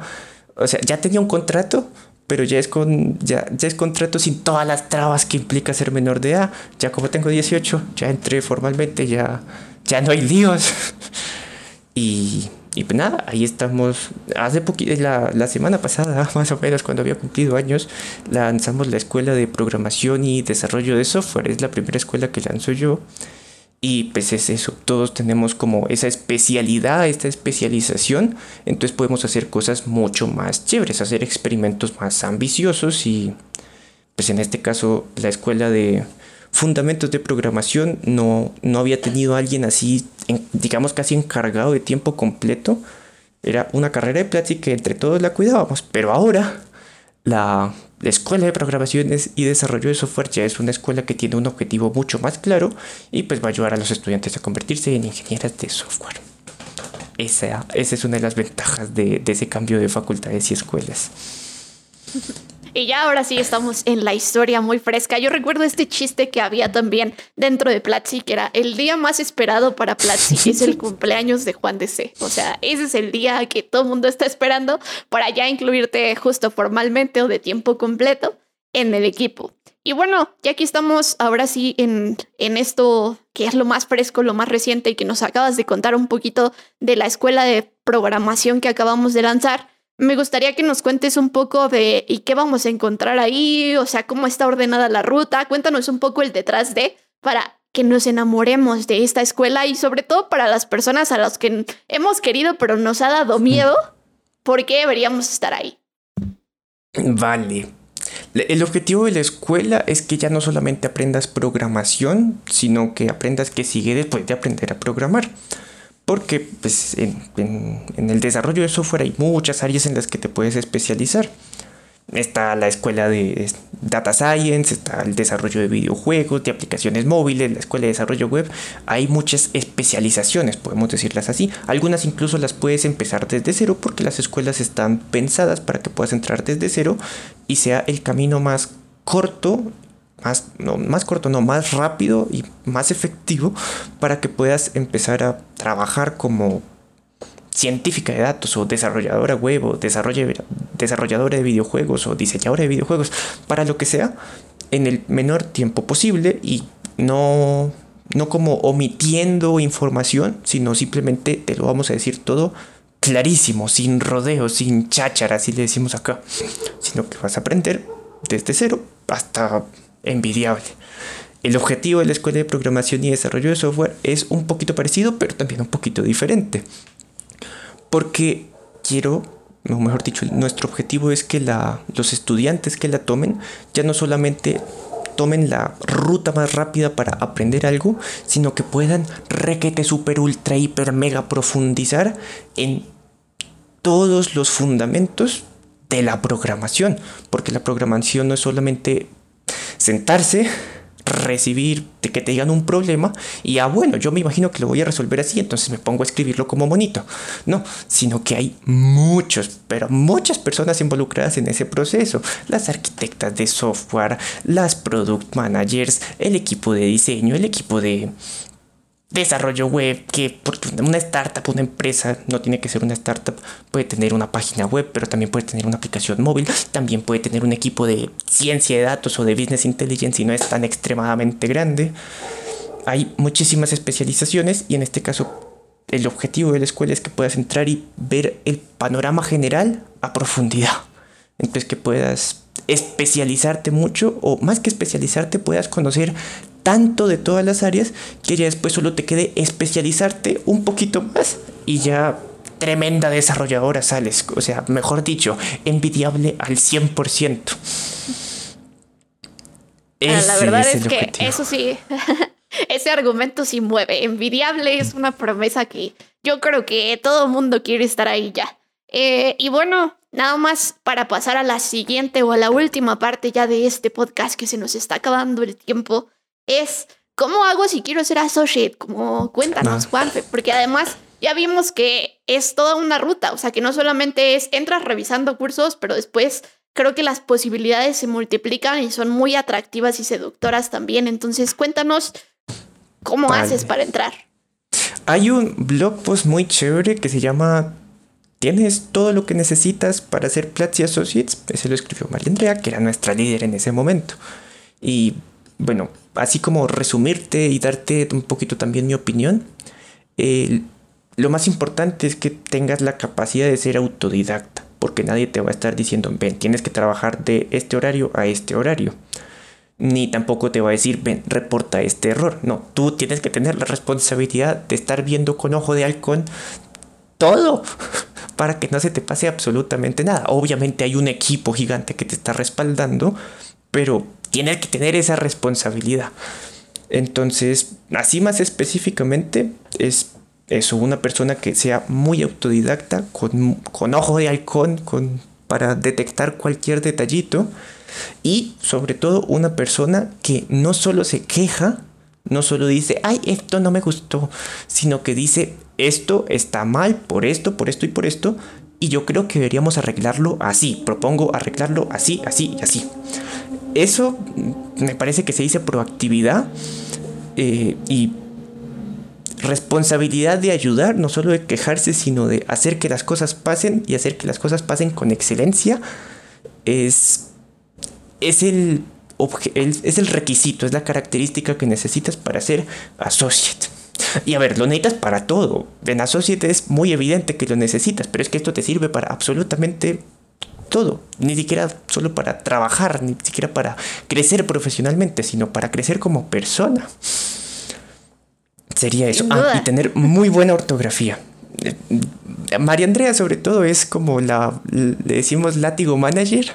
[SPEAKER 2] O sea, ya tenía un contrato, pero ya es con ya, ya es contrato sin todas las trabas que implica ser menor de edad. Ya como tengo 18, ya entré formalmente, ya ya no hay líos. [laughs] y y pues nada, ahí estamos. Hace poquito, la, la semana pasada, [laughs] más o menos, cuando había cumplido años, lanzamos la escuela de programación y desarrollo de software. Es la primera escuela que lanzo yo. Y pues es eso, todos tenemos como esa especialidad, esta especialización, entonces podemos hacer cosas mucho más chéveres, hacer experimentos más ambiciosos y pues en este caso la escuela de fundamentos de programación, no, no había tenido a alguien así, digamos casi encargado de tiempo completo. Era una carrera de Platzi que entre todos la cuidábamos, pero ahora la, escuela de programación y desarrollo de software ya es una escuela que tiene un objetivo mucho más claro y pues va a ayudar a los estudiantes a convertirse en ingenieras de software. Esa, esa es una de las ventajas de ese cambio de facultades y escuelas. [laughs]
[SPEAKER 1] Y ya ahora sí estamos en la historia muy fresca. Yo recuerdo este chiste que había también dentro de Platzi, que era el día más esperado para Platzi [laughs] es el cumpleaños de Juan de C. O sea, ese es el día que todo el mundo está esperando para ya incluirte justo formalmente o de tiempo completo en el equipo. Y bueno, ya aquí estamos ahora sí en, en esto que es lo más fresco, lo más reciente y que nos acabas de contar un poquito de la escuela de programación que acabamos de lanzar. Me gustaría que nos cuentes un poco de y qué vamos a encontrar ahí, o sea, cómo está ordenada la ruta. Cuéntanos un poco el detrás de para que nos enamoremos de esta escuela y sobre todo para las personas a las que hemos querido pero nos ha dado miedo, ¿por qué deberíamos estar ahí?
[SPEAKER 2] Vale. El objetivo de la escuela es que ya no solamente aprendas programación, sino que aprendas que sigue después de aprender a programar porque pues, en, el desarrollo de software hay muchas áreas en las que te puedes especializar. Está la escuela de Data Science, está el desarrollo de videojuegos, de aplicaciones móviles, la escuela de desarrollo web. Hay muchas especializaciones, podemos decirlas así. Algunas incluso las puedes empezar desde cero porque las escuelas están pensadas para que puedas entrar desde cero y sea el camino más corto más, no, más corto, no, más rápido y más efectivo para que puedas empezar a trabajar como científica de datos o desarrolladora web o desarrolladora de videojuegos o diseñadora de videojuegos, para lo que sea, en el menor tiempo posible y no, no como omitiendo información, sino simplemente te lo vamos a decir todo clarísimo, sin rodeos, sin cháchara, así le decimos acá, sino que vas a aprender desde cero hasta envidiable. El objetivo de la Escuela de Programación y Desarrollo de Software es un poquito parecido, pero también un poquito diferente. Porque quiero, o mejor dicho, nuestro objetivo es que la, los estudiantes que la tomen ya no solamente tomen la ruta más rápida para aprender algo, sino que puedan requete super ultra hiper mega profundizar en todos los fundamentos de la programación, porque la programación no es solamente sentarse, recibir, que te digan un problema y ah bueno, yo me imagino que lo voy a resolver así, entonces me pongo a escribirlo como bonito. No, sino que hay muchos, pero muchas personas involucradas en ese proceso. Las arquitectas de software, las product managers, el equipo de diseño, el equipo de desarrollo web, que porque una startup, una empresa, no tiene que ser una startup, puede tener una página web, pero también puede tener una aplicación móvil, también puede tener un equipo de ciencia de datos o de business intelligence y no es tan extremadamente grande. Hay muchísimas especializaciones y en este caso el objetivo de la escuela es que puedas entrar y ver el panorama general a profundidad. Entonces que puedas especializarte mucho o más que especializarte puedas conocer tanto de todas las áreas que ya después solo te quede especializarte un poquito más y ya tremenda desarrolladora sales. O sea, mejor dicho, envidiable al 100%.
[SPEAKER 1] Ah, la verdad es, que eso sí, [laughs] ese argumento sí mueve. Envidiable es una promesa que yo creo que todo el mundo quiere estar ahí ya. Eh, y bueno, nada más para pasar a la siguiente o a la última parte ya de este podcast que se nos está acabando el tiempo es ¿cómo hago si quiero ser associate? Como cuéntanos, Juanfe, porque además ya vimos que es toda una ruta, o sea, que no solamente es entras revisando cursos, pero después creo que las posibilidades se multiplican y son muy atractivas y seductoras también. Entonces, cuéntanos cómo haces para entrar.
[SPEAKER 2] Hay un blog post muy chévere que se llama Tienes todo lo que necesitas para hacer Platzi Associates. Ese lo escribió María Andrea, que era nuestra líder en ese momento. Y bueno, así como resumirte y darte un poquito también mi opinión, lo más importante es que tengas la capacidad de ser autodidacta, porque nadie te va a estar diciendo, ven, tienes que trabajar de este horario a este horario. Ni tampoco te va a decir, ven, reporta este error. No, tú tienes que tener la responsabilidad de estar viendo con ojo de halcón todo [laughs] para que no se te pase absolutamente nada. Obviamente hay un equipo gigante que te está respaldando, pero tiene que tener esa responsabilidad. Entonces, así más específicamente, es eso, una persona que sea muy autodidacta, con, con ojo de halcón, con, para detectar cualquier detallito. Y sobre todo una persona que no solo se queja, no solo dice, ay, esto no me gustó, sino que dice, esto está mal por esto, por esto y por esto, y yo creo que deberíamos arreglarlo así, propongo arreglarlo así, así y así. Eso me parece que se dice proactividad eh, y responsabilidad de ayudar, no solo de quejarse, sino de hacer que las cosas pasen y hacer que las cosas pasen con excelencia, es, es el es el requisito, es la característica que necesitas para ser associate. Y a ver, lo necesitas para todo. En associate es muy evidente que lo necesitas, pero es que esto te sirve para absolutamente todo. Ni siquiera solo para trabajar, ni siquiera para crecer profesionalmente, sino para crecer como persona. Sería eso. Ah, y tener muy buena ortografía. María Andrea sobre todo es como la, le decimos látigo manager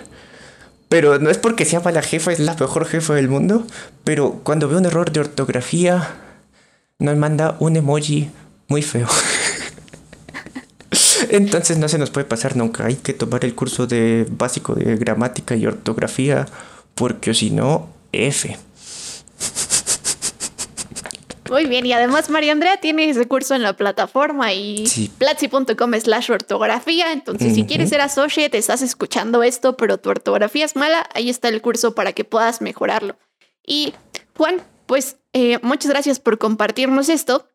[SPEAKER 2] pero no es porque sea mala jefa, es la mejor jefa del mundo. Pero cuando ve un error de ortografía, nos manda un emoji muy feo. [laughs] Entonces no se nos puede pasar nunca. Hay que tomar el curso de básico de gramática y ortografía, porque si no, F.
[SPEAKER 1] Muy bien, y además María Andrea tiene ese curso en la plataforma y platzi.com slash ortografía. Entonces, si quieres ser associate, estás escuchando esto, pero tu ortografía es mala, ahí está el curso para que puedas mejorarlo. Y Juan, pues eh, muchas gracias por compartirnos esto.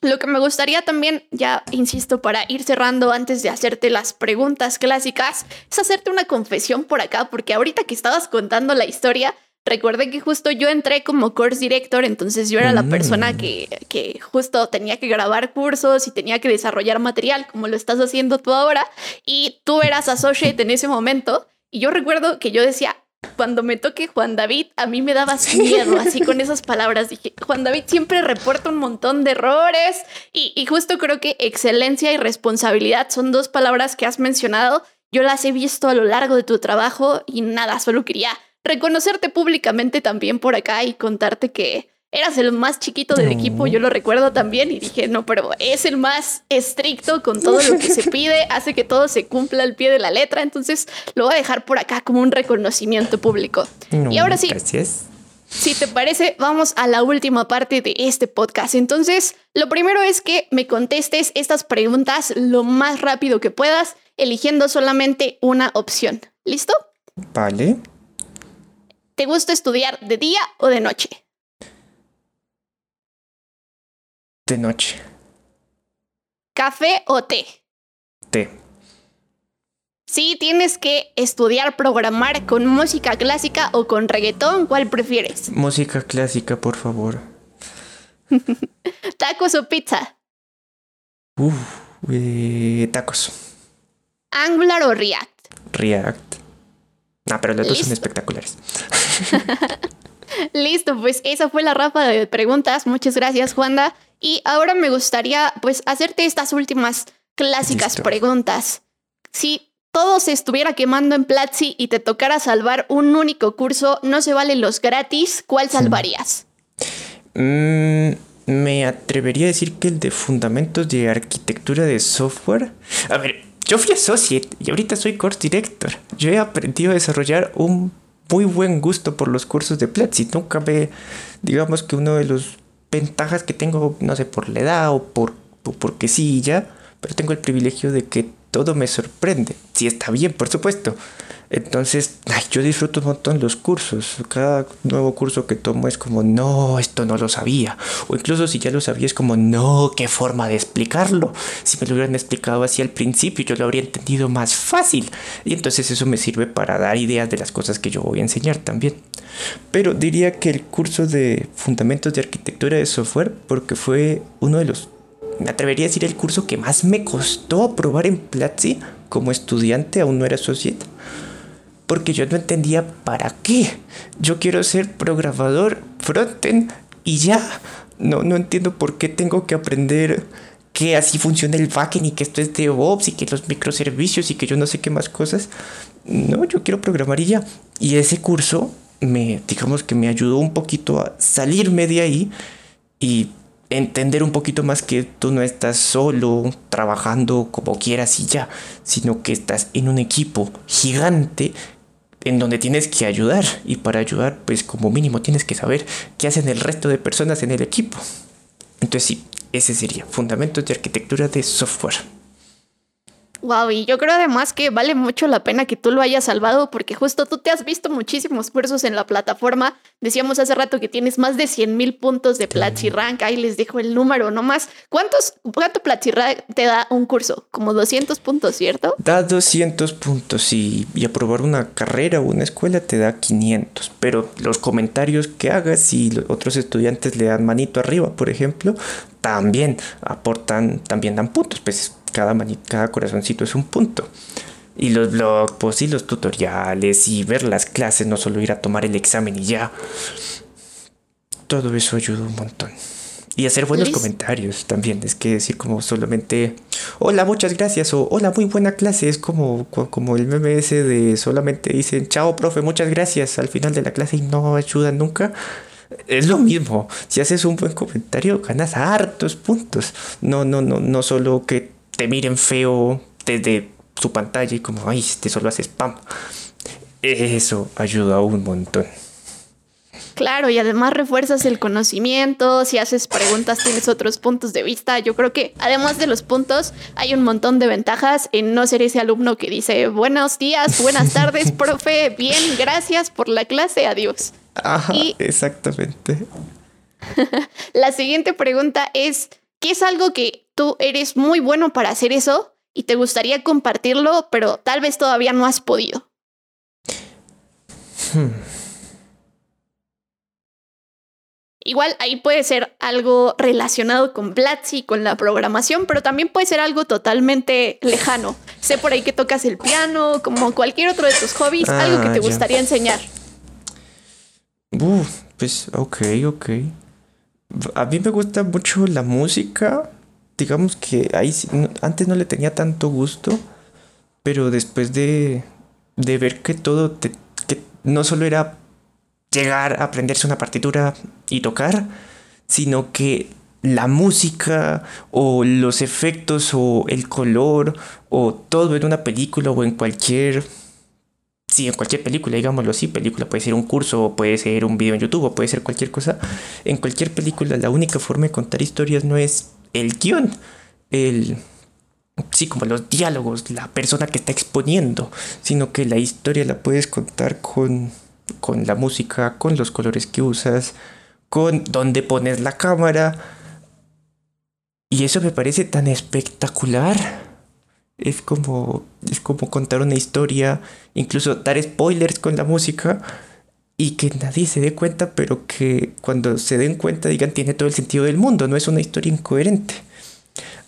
[SPEAKER 1] Lo que me gustaría también, ya insisto, para ir cerrando antes de hacerte las preguntas clásicas, es hacerte una confesión por acá, porque ahorita que estabas contando la historia, Recuerde que justo yo entré como course director, entonces yo era la persona mm. que, que, justo tenía que grabar cursos y tenía que desarrollar material, como lo estás haciendo tú ahora, y tú eras associate en ese momento. Y yo recuerdo que yo decía, cuando me toque Juan David, a mí me daba miedo, así con [laughs] esas palabras. Dije, Juan David siempre reporta un montón de errores y, y justo creo que excelencia y responsabilidad son dos palabras que has mencionado. Yo las he visto a lo largo de tu trabajo y nada, solo quería reconocerte públicamente también por acá y contarte que eras el más chiquito del equipo, yo lo recuerdo también y dije, no, pero es el más estricto con todo lo que se [laughs] pide, hace que todo se cumpla al pie de la letra, entonces lo voy a dejar por acá como un reconocimiento público. y ahora sí.
[SPEAKER 2] Gracias.
[SPEAKER 1] Si te parece, vamos a la última parte de este podcast. Entonces, lo primero es que me contestes estas preguntas lo más rápido que puedas, eligiendo solamente una opción. ¿Listo?
[SPEAKER 2] Vale.
[SPEAKER 1] ¿Te gusta estudiar de día o de noche?
[SPEAKER 2] De noche.
[SPEAKER 1] ¿Café o té?
[SPEAKER 2] Té.
[SPEAKER 1] Si tienes que estudiar programar con música clásica o con reggaetón, ¿cuál prefieres?
[SPEAKER 2] Música clásica, por favor. [laughs]
[SPEAKER 1] ¿Tacos o pizza?
[SPEAKER 2] Uf, eh, tacos.
[SPEAKER 1] ¿Angular o React?
[SPEAKER 2] React. Ah, pero los dos son espectaculares. [laughs]
[SPEAKER 1] Listo, pues esa fue la rafa de preguntas. Muchas gracias, Juanda. Y ahora me gustaría pues hacerte estas últimas clásicas preguntas. Si todo se estuviera quemando en Platzi y te tocara salvar un único curso, no se valen los gratis, ¿cuál salvarías?
[SPEAKER 2] Mm, me atrevería a decir que el de fundamentos de arquitectura de software. A ver, yo fui associate y ahorita soy course director. Yo he aprendido a desarrollar un muy buen gusto por los cursos de Platzi. Nunca ve, digamos que uno de los ventajas que tengo, no sé, por la edad o por, porque sí ya, pero tengo el privilegio de que todo me sorprende. Si está bien, por supuesto. Entonces, yo disfruto un montón los cursos. Cada nuevo curso que tomo es como, no, esto no lo sabía. O incluso si ya lo sabía, es como, no, qué forma de explicarlo. Si me lo hubieran explicado así al principio, yo lo habría entendido más fácil. Y entonces eso me sirve para dar ideas de las cosas que yo voy a enseñar también. Pero diría que el curso de Fundamentos de Arquitectura de Software, porque fue uno de los, me atrevería a decir, el curso que más me costó aprobar en Platzi como estudiante, aún no era associate porque yo no entendía para qué. Yo quiero ser programador frontend y ya. No, no entiendo por qué tengo que aprender que así funciona el backend y que esto es DevOps y que los microservicios y que yo no sé qué más cosas. No, yo quiero programar y ya. Y ese curso me, digamos que me ayudó un poquito a salirme de ahí y entender un poquito más que tú no estás solo trabajando como quieras y ya, sino que estás en un equipo gigante en donde tienes que ayudar y para ayudar pues como mínimo tienes que saber qué hacen el resto de personas en el equipo. Entonces sí, ese sería Fundamentos de Arquitectura de Software.
[SPEAKER 1] Wow, y yo creo además que vale mucho la pena que tú lo hayas salvado porque justo tú te has visto muchísimos cursos en la plataforma. Decíamos hace rato que tienes más de 100 mil puntos de Platzi Rank. Ahí les dejo el número nomás. ¿Cuántos, ¿Cuánto Platzi Rank te da un curso? Como 200 puntos, ¿cierto?
[SPEAKER 2] Da 200 puntos y, y aprobar una carrera o una escuela te da 500. Pero los comentarios que hagas y otros estudiantes le dan manito arriba, por ejemplo, también aportan, también dan puntos. Pues cada, cada corazoncito es un punto. Y los blogs, pues, y los tutoriales, y ver las clases, no solo ir a tomar el examen y ya. Todo eso ayuda un montón. Y hacer buenos comentarios también. Es que decir como solamente, hola, muchas gracias, o hola, muy buena clase. Es como, como el ese de solamente dicen, chao, profe, muchas gracias al final de la clase y no ayudan nunca. Es lo mismo. Si haces un buen comentario, ganas hartos puntos. No, no, no, no solo que te miren feo desde su pantalla y como, ay, este solo hace spam. Eso ayuda un montón.
[SPEAKER 1] Claro, y además refuerzas el conocimiento, si haces preguntas tienes otros puntos de vista. Yo creo que además de los puntos hay un montón de ventajas en no ser ese alumno que dice buenos días, buenas tardes, [laughs] profe, bien, gracias por la clase, adiós.
[SPEAKER 2] Ajá, exactamente. [laughs]
[SPEAKER 1] la siguiente pregunta es, ¿qué es algo que tú eres muy bueno para hacer eso y te gustaría compartirlo, pero tal vez todavía no has podido. Hmm. Igual ahí puede ser algo relacionado con Platzi, con la programación, pero también puede ser algo totalmente lejano. Sé por ahí que tocas el piano, como cualquier otro de tus hobbies, algo que ah, te gustaría enseñar.
[SPEAKER 2] pues ok, ok. A mí me gusta mucho la música, digamos que ahí antes no le tenía tanto gusto, pero después de, de ver que todo, que no solo era llegar a aprenderse una partitura y tocar, sino que la música o los efectos o el color o todo en una película o en cualquier sí, en cualquier película, digámoslo así, película puede ser un curso, puede ser un video en YouTube, o puede ser cualquier cosa. En cualquier película la única forma de contar historias no es el guion, el, sí, como los diálogos, la persona que está exponiendo, sino que la historia la puedes contar con, con la música, con los colores que usas, con dónde pones la cámara. Y eso me parece tan espectacular. Es como, es como contar una historia, incluso dar spoilers con la música y que nadie se dé cuenta, pero que cuando se den cuenta digan tiene todo el sentido del mundo, no es una historia incoherente.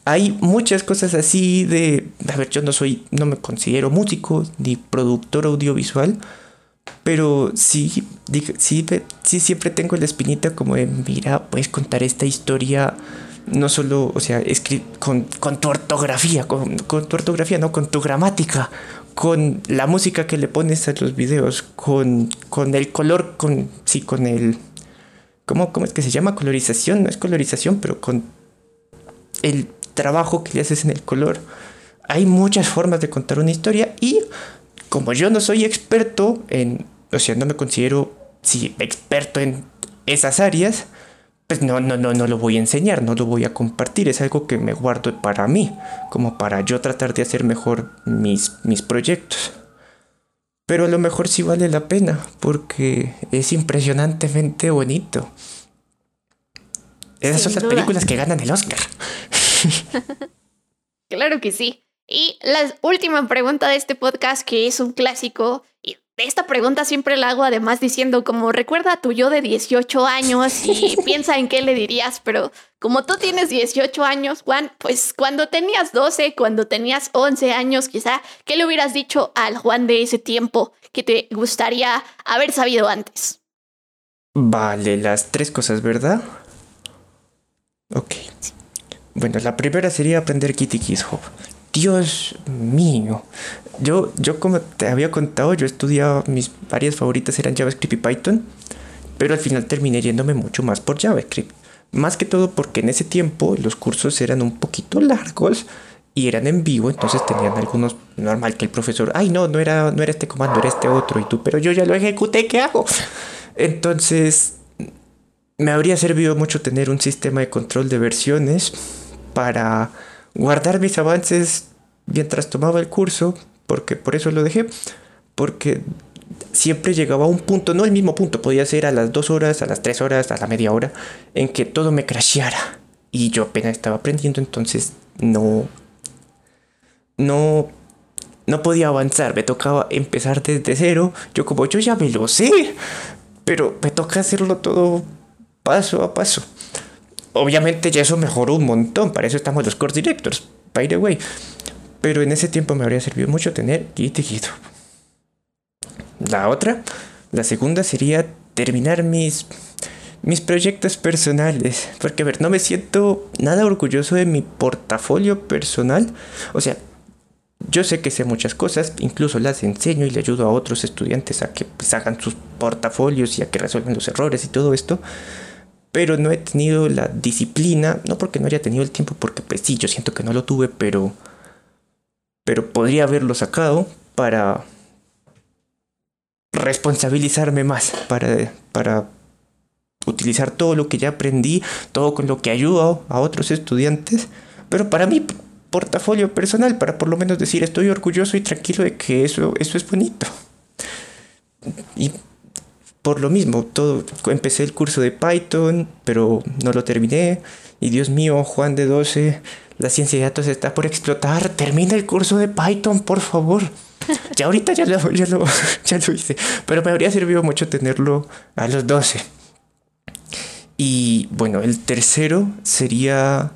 [SPEAKER 2] Hay muchas cosas así de, a ver, yo no soy, no me considero músico ni productor audiovisual, pero sí, sí, sí siempre tengo la espinita como de, mira, puedes contar esta historia no solo, o sea, con, con tu ortografía, con, con, tu ortografía, no, con tu gramática, con la música que le pones a los videos, con, con el color, con, sí, con el, ¿cómo, ¿cómo es que se llama? Colorización, no es colorización, pero con el trabajo que le haces en el color. Hay muchas formas de contar una historia y como yo no soy experto en, o sea, no me considero sí, experto en esas áreas, pues no, no, no, no lo voy a enseñar, no lo voy a compartir, es algo que me guardo para mí, como para yo tratar de hacer mejor mis, mis proyectos. Pero a lo mejor sí vale la pena, porque es impresionantemente bonito. Esas son las películas que ganan el Oscar. [laughs] [laughs]
[SPEAKER 1] claro que sí. Y la última pregunta de este podcast, que es un clásico, esta pregunta siempre la hago además diciendo como recuerda a tu yo de 18 años y [laughs] piensa en qué le dirías, pero como tú tienes 18 años, Juan, pues cuando tenías 12, cuando tenías 11 años quizá, ¿qué le hubieras dicho al Juan de ese tiempo que te gustaría haber sabido antes?
[SPEAKER 2] Vale, las tres cosas, ¿verdad? Ok. Bueno, la primera sería aprender Kitty Kiss Hop. Dios mío. Yo, yo como te había contado, yo estudiaba, mis áreas favoritas eran JavaScript y Python, pero al final terminé yéndome mucho más por JavaScript. Más que todo porque en ese tiempo los cursos eran un poquito largos y eran en vivo, entonces tenían algunos normal que el profesor, ay no, no era, no era este comando, era este otro y tú, pero yo ya lo ejecuté, ¿qué hago? Entonces me habría servido mucho tener un sistema de control de versiones para guardar mis avances mientras tomaba el curso, porque por eso lo dejé, porque siempre llegaba a un punto, no el mismo punto, podía ser a las dos horas, a las tres horas, a la media hora, en que todo me crasheara. Y yo apenas estaba aprendiendo, entonces no, no, no podía avanzar, me tocaba empezar desde cero. Yo como yo ya me lo sé, pero me toca hacerlo todo paso a paso. Obviamente ya eso mejoró un montón, para eso estamos los course directors, by the way. Pero en ese tiempo me habría servido mucho tener Git y. La otra, la segunda sería terminar mis mis proyectos personales. Porque, a ver, no me siento nada orgulloso de mi portafolio personal. O sea, yo sé que sé muchas cosas, incluso las enseño y le ayudo a otros estudiantes a que pues, hagan sus portafolios y a que resuelvan los errores y todo esto. Pero no he tenido la disciplina, no porque no haya tenido el tiempo, porque pues sí, yo siento que no lo tuve, pero, pero podría haberlo sacado para responsabilizarme más, para, para utilizar todo lo que ya aprendí, todo con lo que ayudo a otros estudiantes. Pero para mí portafolio personal para por lo menos decir estoy orgulloso y tranquilo de que eso, eso es bonito. Y por lo mismo, todo, empecé el curso de Python, pero no lo terminé. Y Dios mío, Juan de 12, la ciencia de datos está por explotar. Termina el curso de Python, por favor. [laughs] Ya ahorita ya lo, ya lo, [laughs] ya lo hice, pero me habría servido mucho tenerlo a los 12. Y bueno, el tercero sería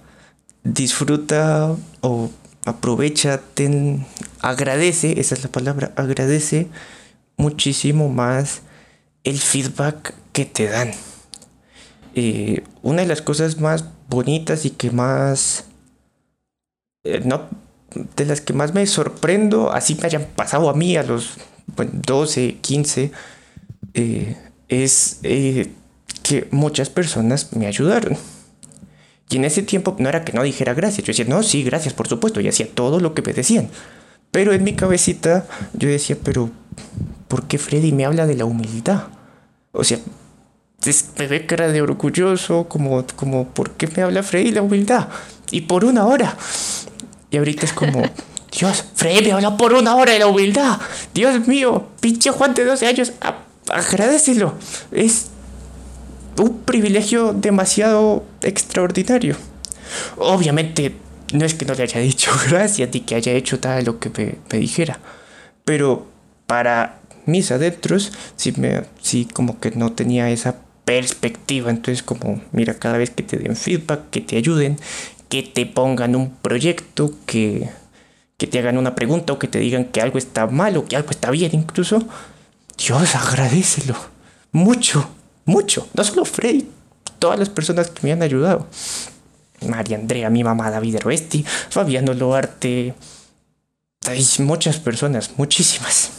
[SPEAKER 2] disfruta o aprovecha, ten, agradece, esa es la palabra, agradece muchísimo más el feedback que te dan. Eh, una de las cosas más bonitas y que más, eh, no, de las que más me sorprendo, así me hayan pasado a mí a los 12, 15, eh, es que muchas personas me ayudaron y en ese tiempo no era que no dijera gracias, yo decía, no, sí, gracias, por supuesto, y hacía todo lo que me decían. Pero en mi cabecita yo decía, pero ¿por qué Freddy me habla de la humildad? O sea, me ve cara de orgulloso, como, como, ¿por qué me habla Freddy de la humildad? Y por una hora. Y ahorita es como, [laughs] Dios, Freddy me habla por una hora de la humildad. Dios mío, pinche Juan de 12 años, agradecelo. Es un privilegio demasiado extraordinario. Obviamente, no es que no le haya dicho [laughs] gracias ni que haya hecho tal lo que me, dijera, pero para mis adentros sí, me, como que no tenía esa perspectiva. Entonces, como, mira, cada vez que te den feedback, que te ayuden, que te pongan un proyecto, que, que te hagan una pregunta o que te digan que algo está mal o que algo está bien incluso, Dios agradecelo mucho mucho. No solo Freddy, todas las personas que me han ayudado. María Andrea, mi mamá David Roesti, Fabiano Loarte. Hay muchas personas, muchísimas.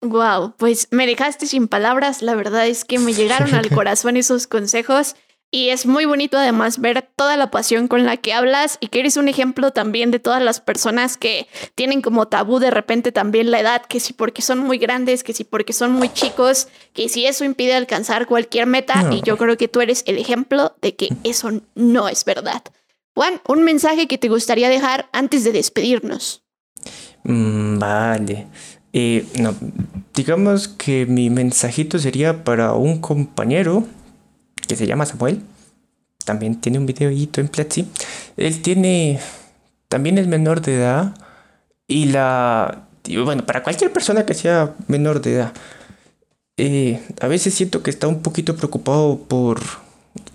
[SPEAKER 1] Wow, pues me dejaste sin palabras. La verdad es que me llegaron al [laughs] corazón esos consejos. Y es muy bonito además ver toda la pasión con la que hablas y que eres un ejemplo también de todas las personas que tienen como tabú de repente también la edad, que si porque son muy grandes, que si porque son muy chicos, que si eso impide alcanzar cualquier meta. Y yo creo que tú eres el ejemplo de que eso no es verdad. Juan, un mensaje que te gustaría dejar antes de despedirnos.
[SPEAKER 2] Mm, vale. Eh, no, digamos que mi mensajito sería para un compañero que se llama Samuel. También tiene un videito en Platzi. Él tiene. También es menor de edad. Y la. Bueno, para cualquier persona que sea menor de edad. Eh, a veces siento que está un poquito preocupado por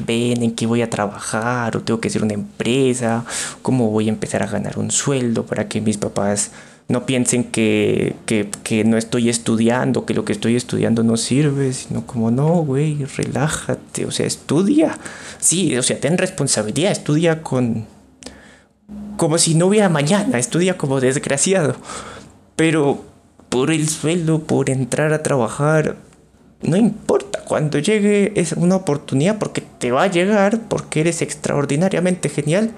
[SPEAKER 2] ven en qué voy a trabajar o tengo que hacer una empresa, cómo voy a empezar a ganar un sueldo para que mis papás no piensen que, que, no estoy estudiando, que lo que estoy estudiando no sirve, sino como no, güey, relájate, o sea, estudia. Sí, o sea, ten responsabilidad, estudia con, como si no hubiera mañana, estudia como desgraciado. Pero por el sueldo, por entrar a trabajar, no importa, cuando llegue es una oportunidad porque te va a llegar, porque eres extraordinariamente genial,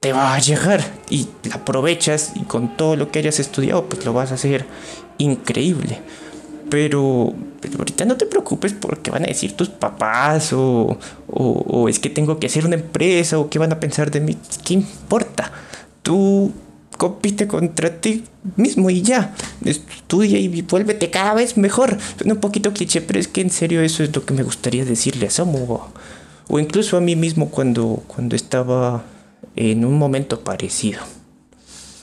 [SPEAKER 2] te va a llegar y la aprovechas y con todo lo que hayas estudiado pues lo vas a hacer increíble. Pero, ahorita no te preocupes porque van a decir tus papás o, o, es que tengo que hacer una empresa o qué van a pensar de mí. ¿Qué importa? Tú compite contra ti mismo y ya. Estudia y vuélvete cada vez mejor. Suena un poquito cliché, pero es que en serio eso es lo que me gustaría decirle a Samu. O, incluso a mí mismo cuando, cuando estaba en un momento parecido.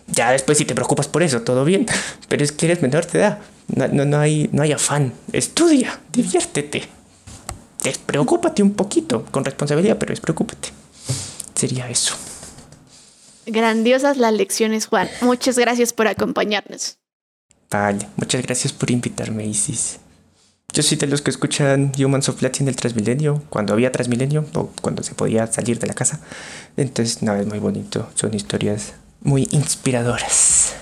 [SPEAKER 2] Ya después si te preocupas por eso, todo bien. [laughs] Pero es que eres menor de edad. No, no, hay, no hay afán. Estudia, diviértete. Despreocúpate un poquito, con responsabilidad, pero despreocúpate. Sería eso.
[SPEAKER 1] Grandiosas las lecciones, Juan. Muchas gracias por acompañarnos.
[SPEAKER 2] Vale, muchas gracias por invitarme, Isis. Yo soy de los que escuchan Humans of Latin del Transmilenio, cuando había Transmilenio o cuando se podía salir de la casa. Entonces, nada, es muy bonito. Son historias muy inspiradoras.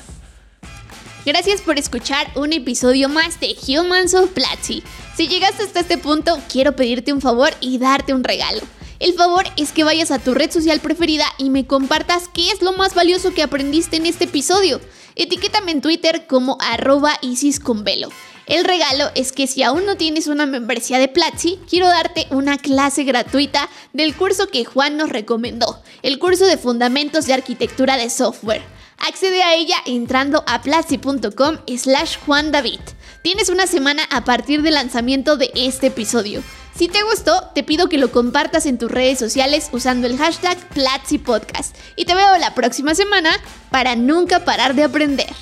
[SPEAKER 1] Gracias por escuchar un episodio más de Humans of Platzi. Si llegaste hasta este punto, quiero pedirte un favor y darte un regalo. El favor es que vayas a tu red social preferida y me compartas qué es lo más valioso que aprendiste en este episodio. Etiquétame en Twitter como arroba isisconvelo. El regalo es que si aún no tienes una membresía de Platzi, quiero darte una clase gratuita del curso que Juan nos recomendó, el curso de Fundamentos de Arquitectura de Software. Accede a ella entrando a platzi.com slash Juan David. Tienes una semana a partir del lanzamiento de este episodio. Si te gustó, te pido que lo compartas en tus redes sociales usando el hashtag Platzi Podcast. Y te veo la próxima semana para nunca parar de aprender.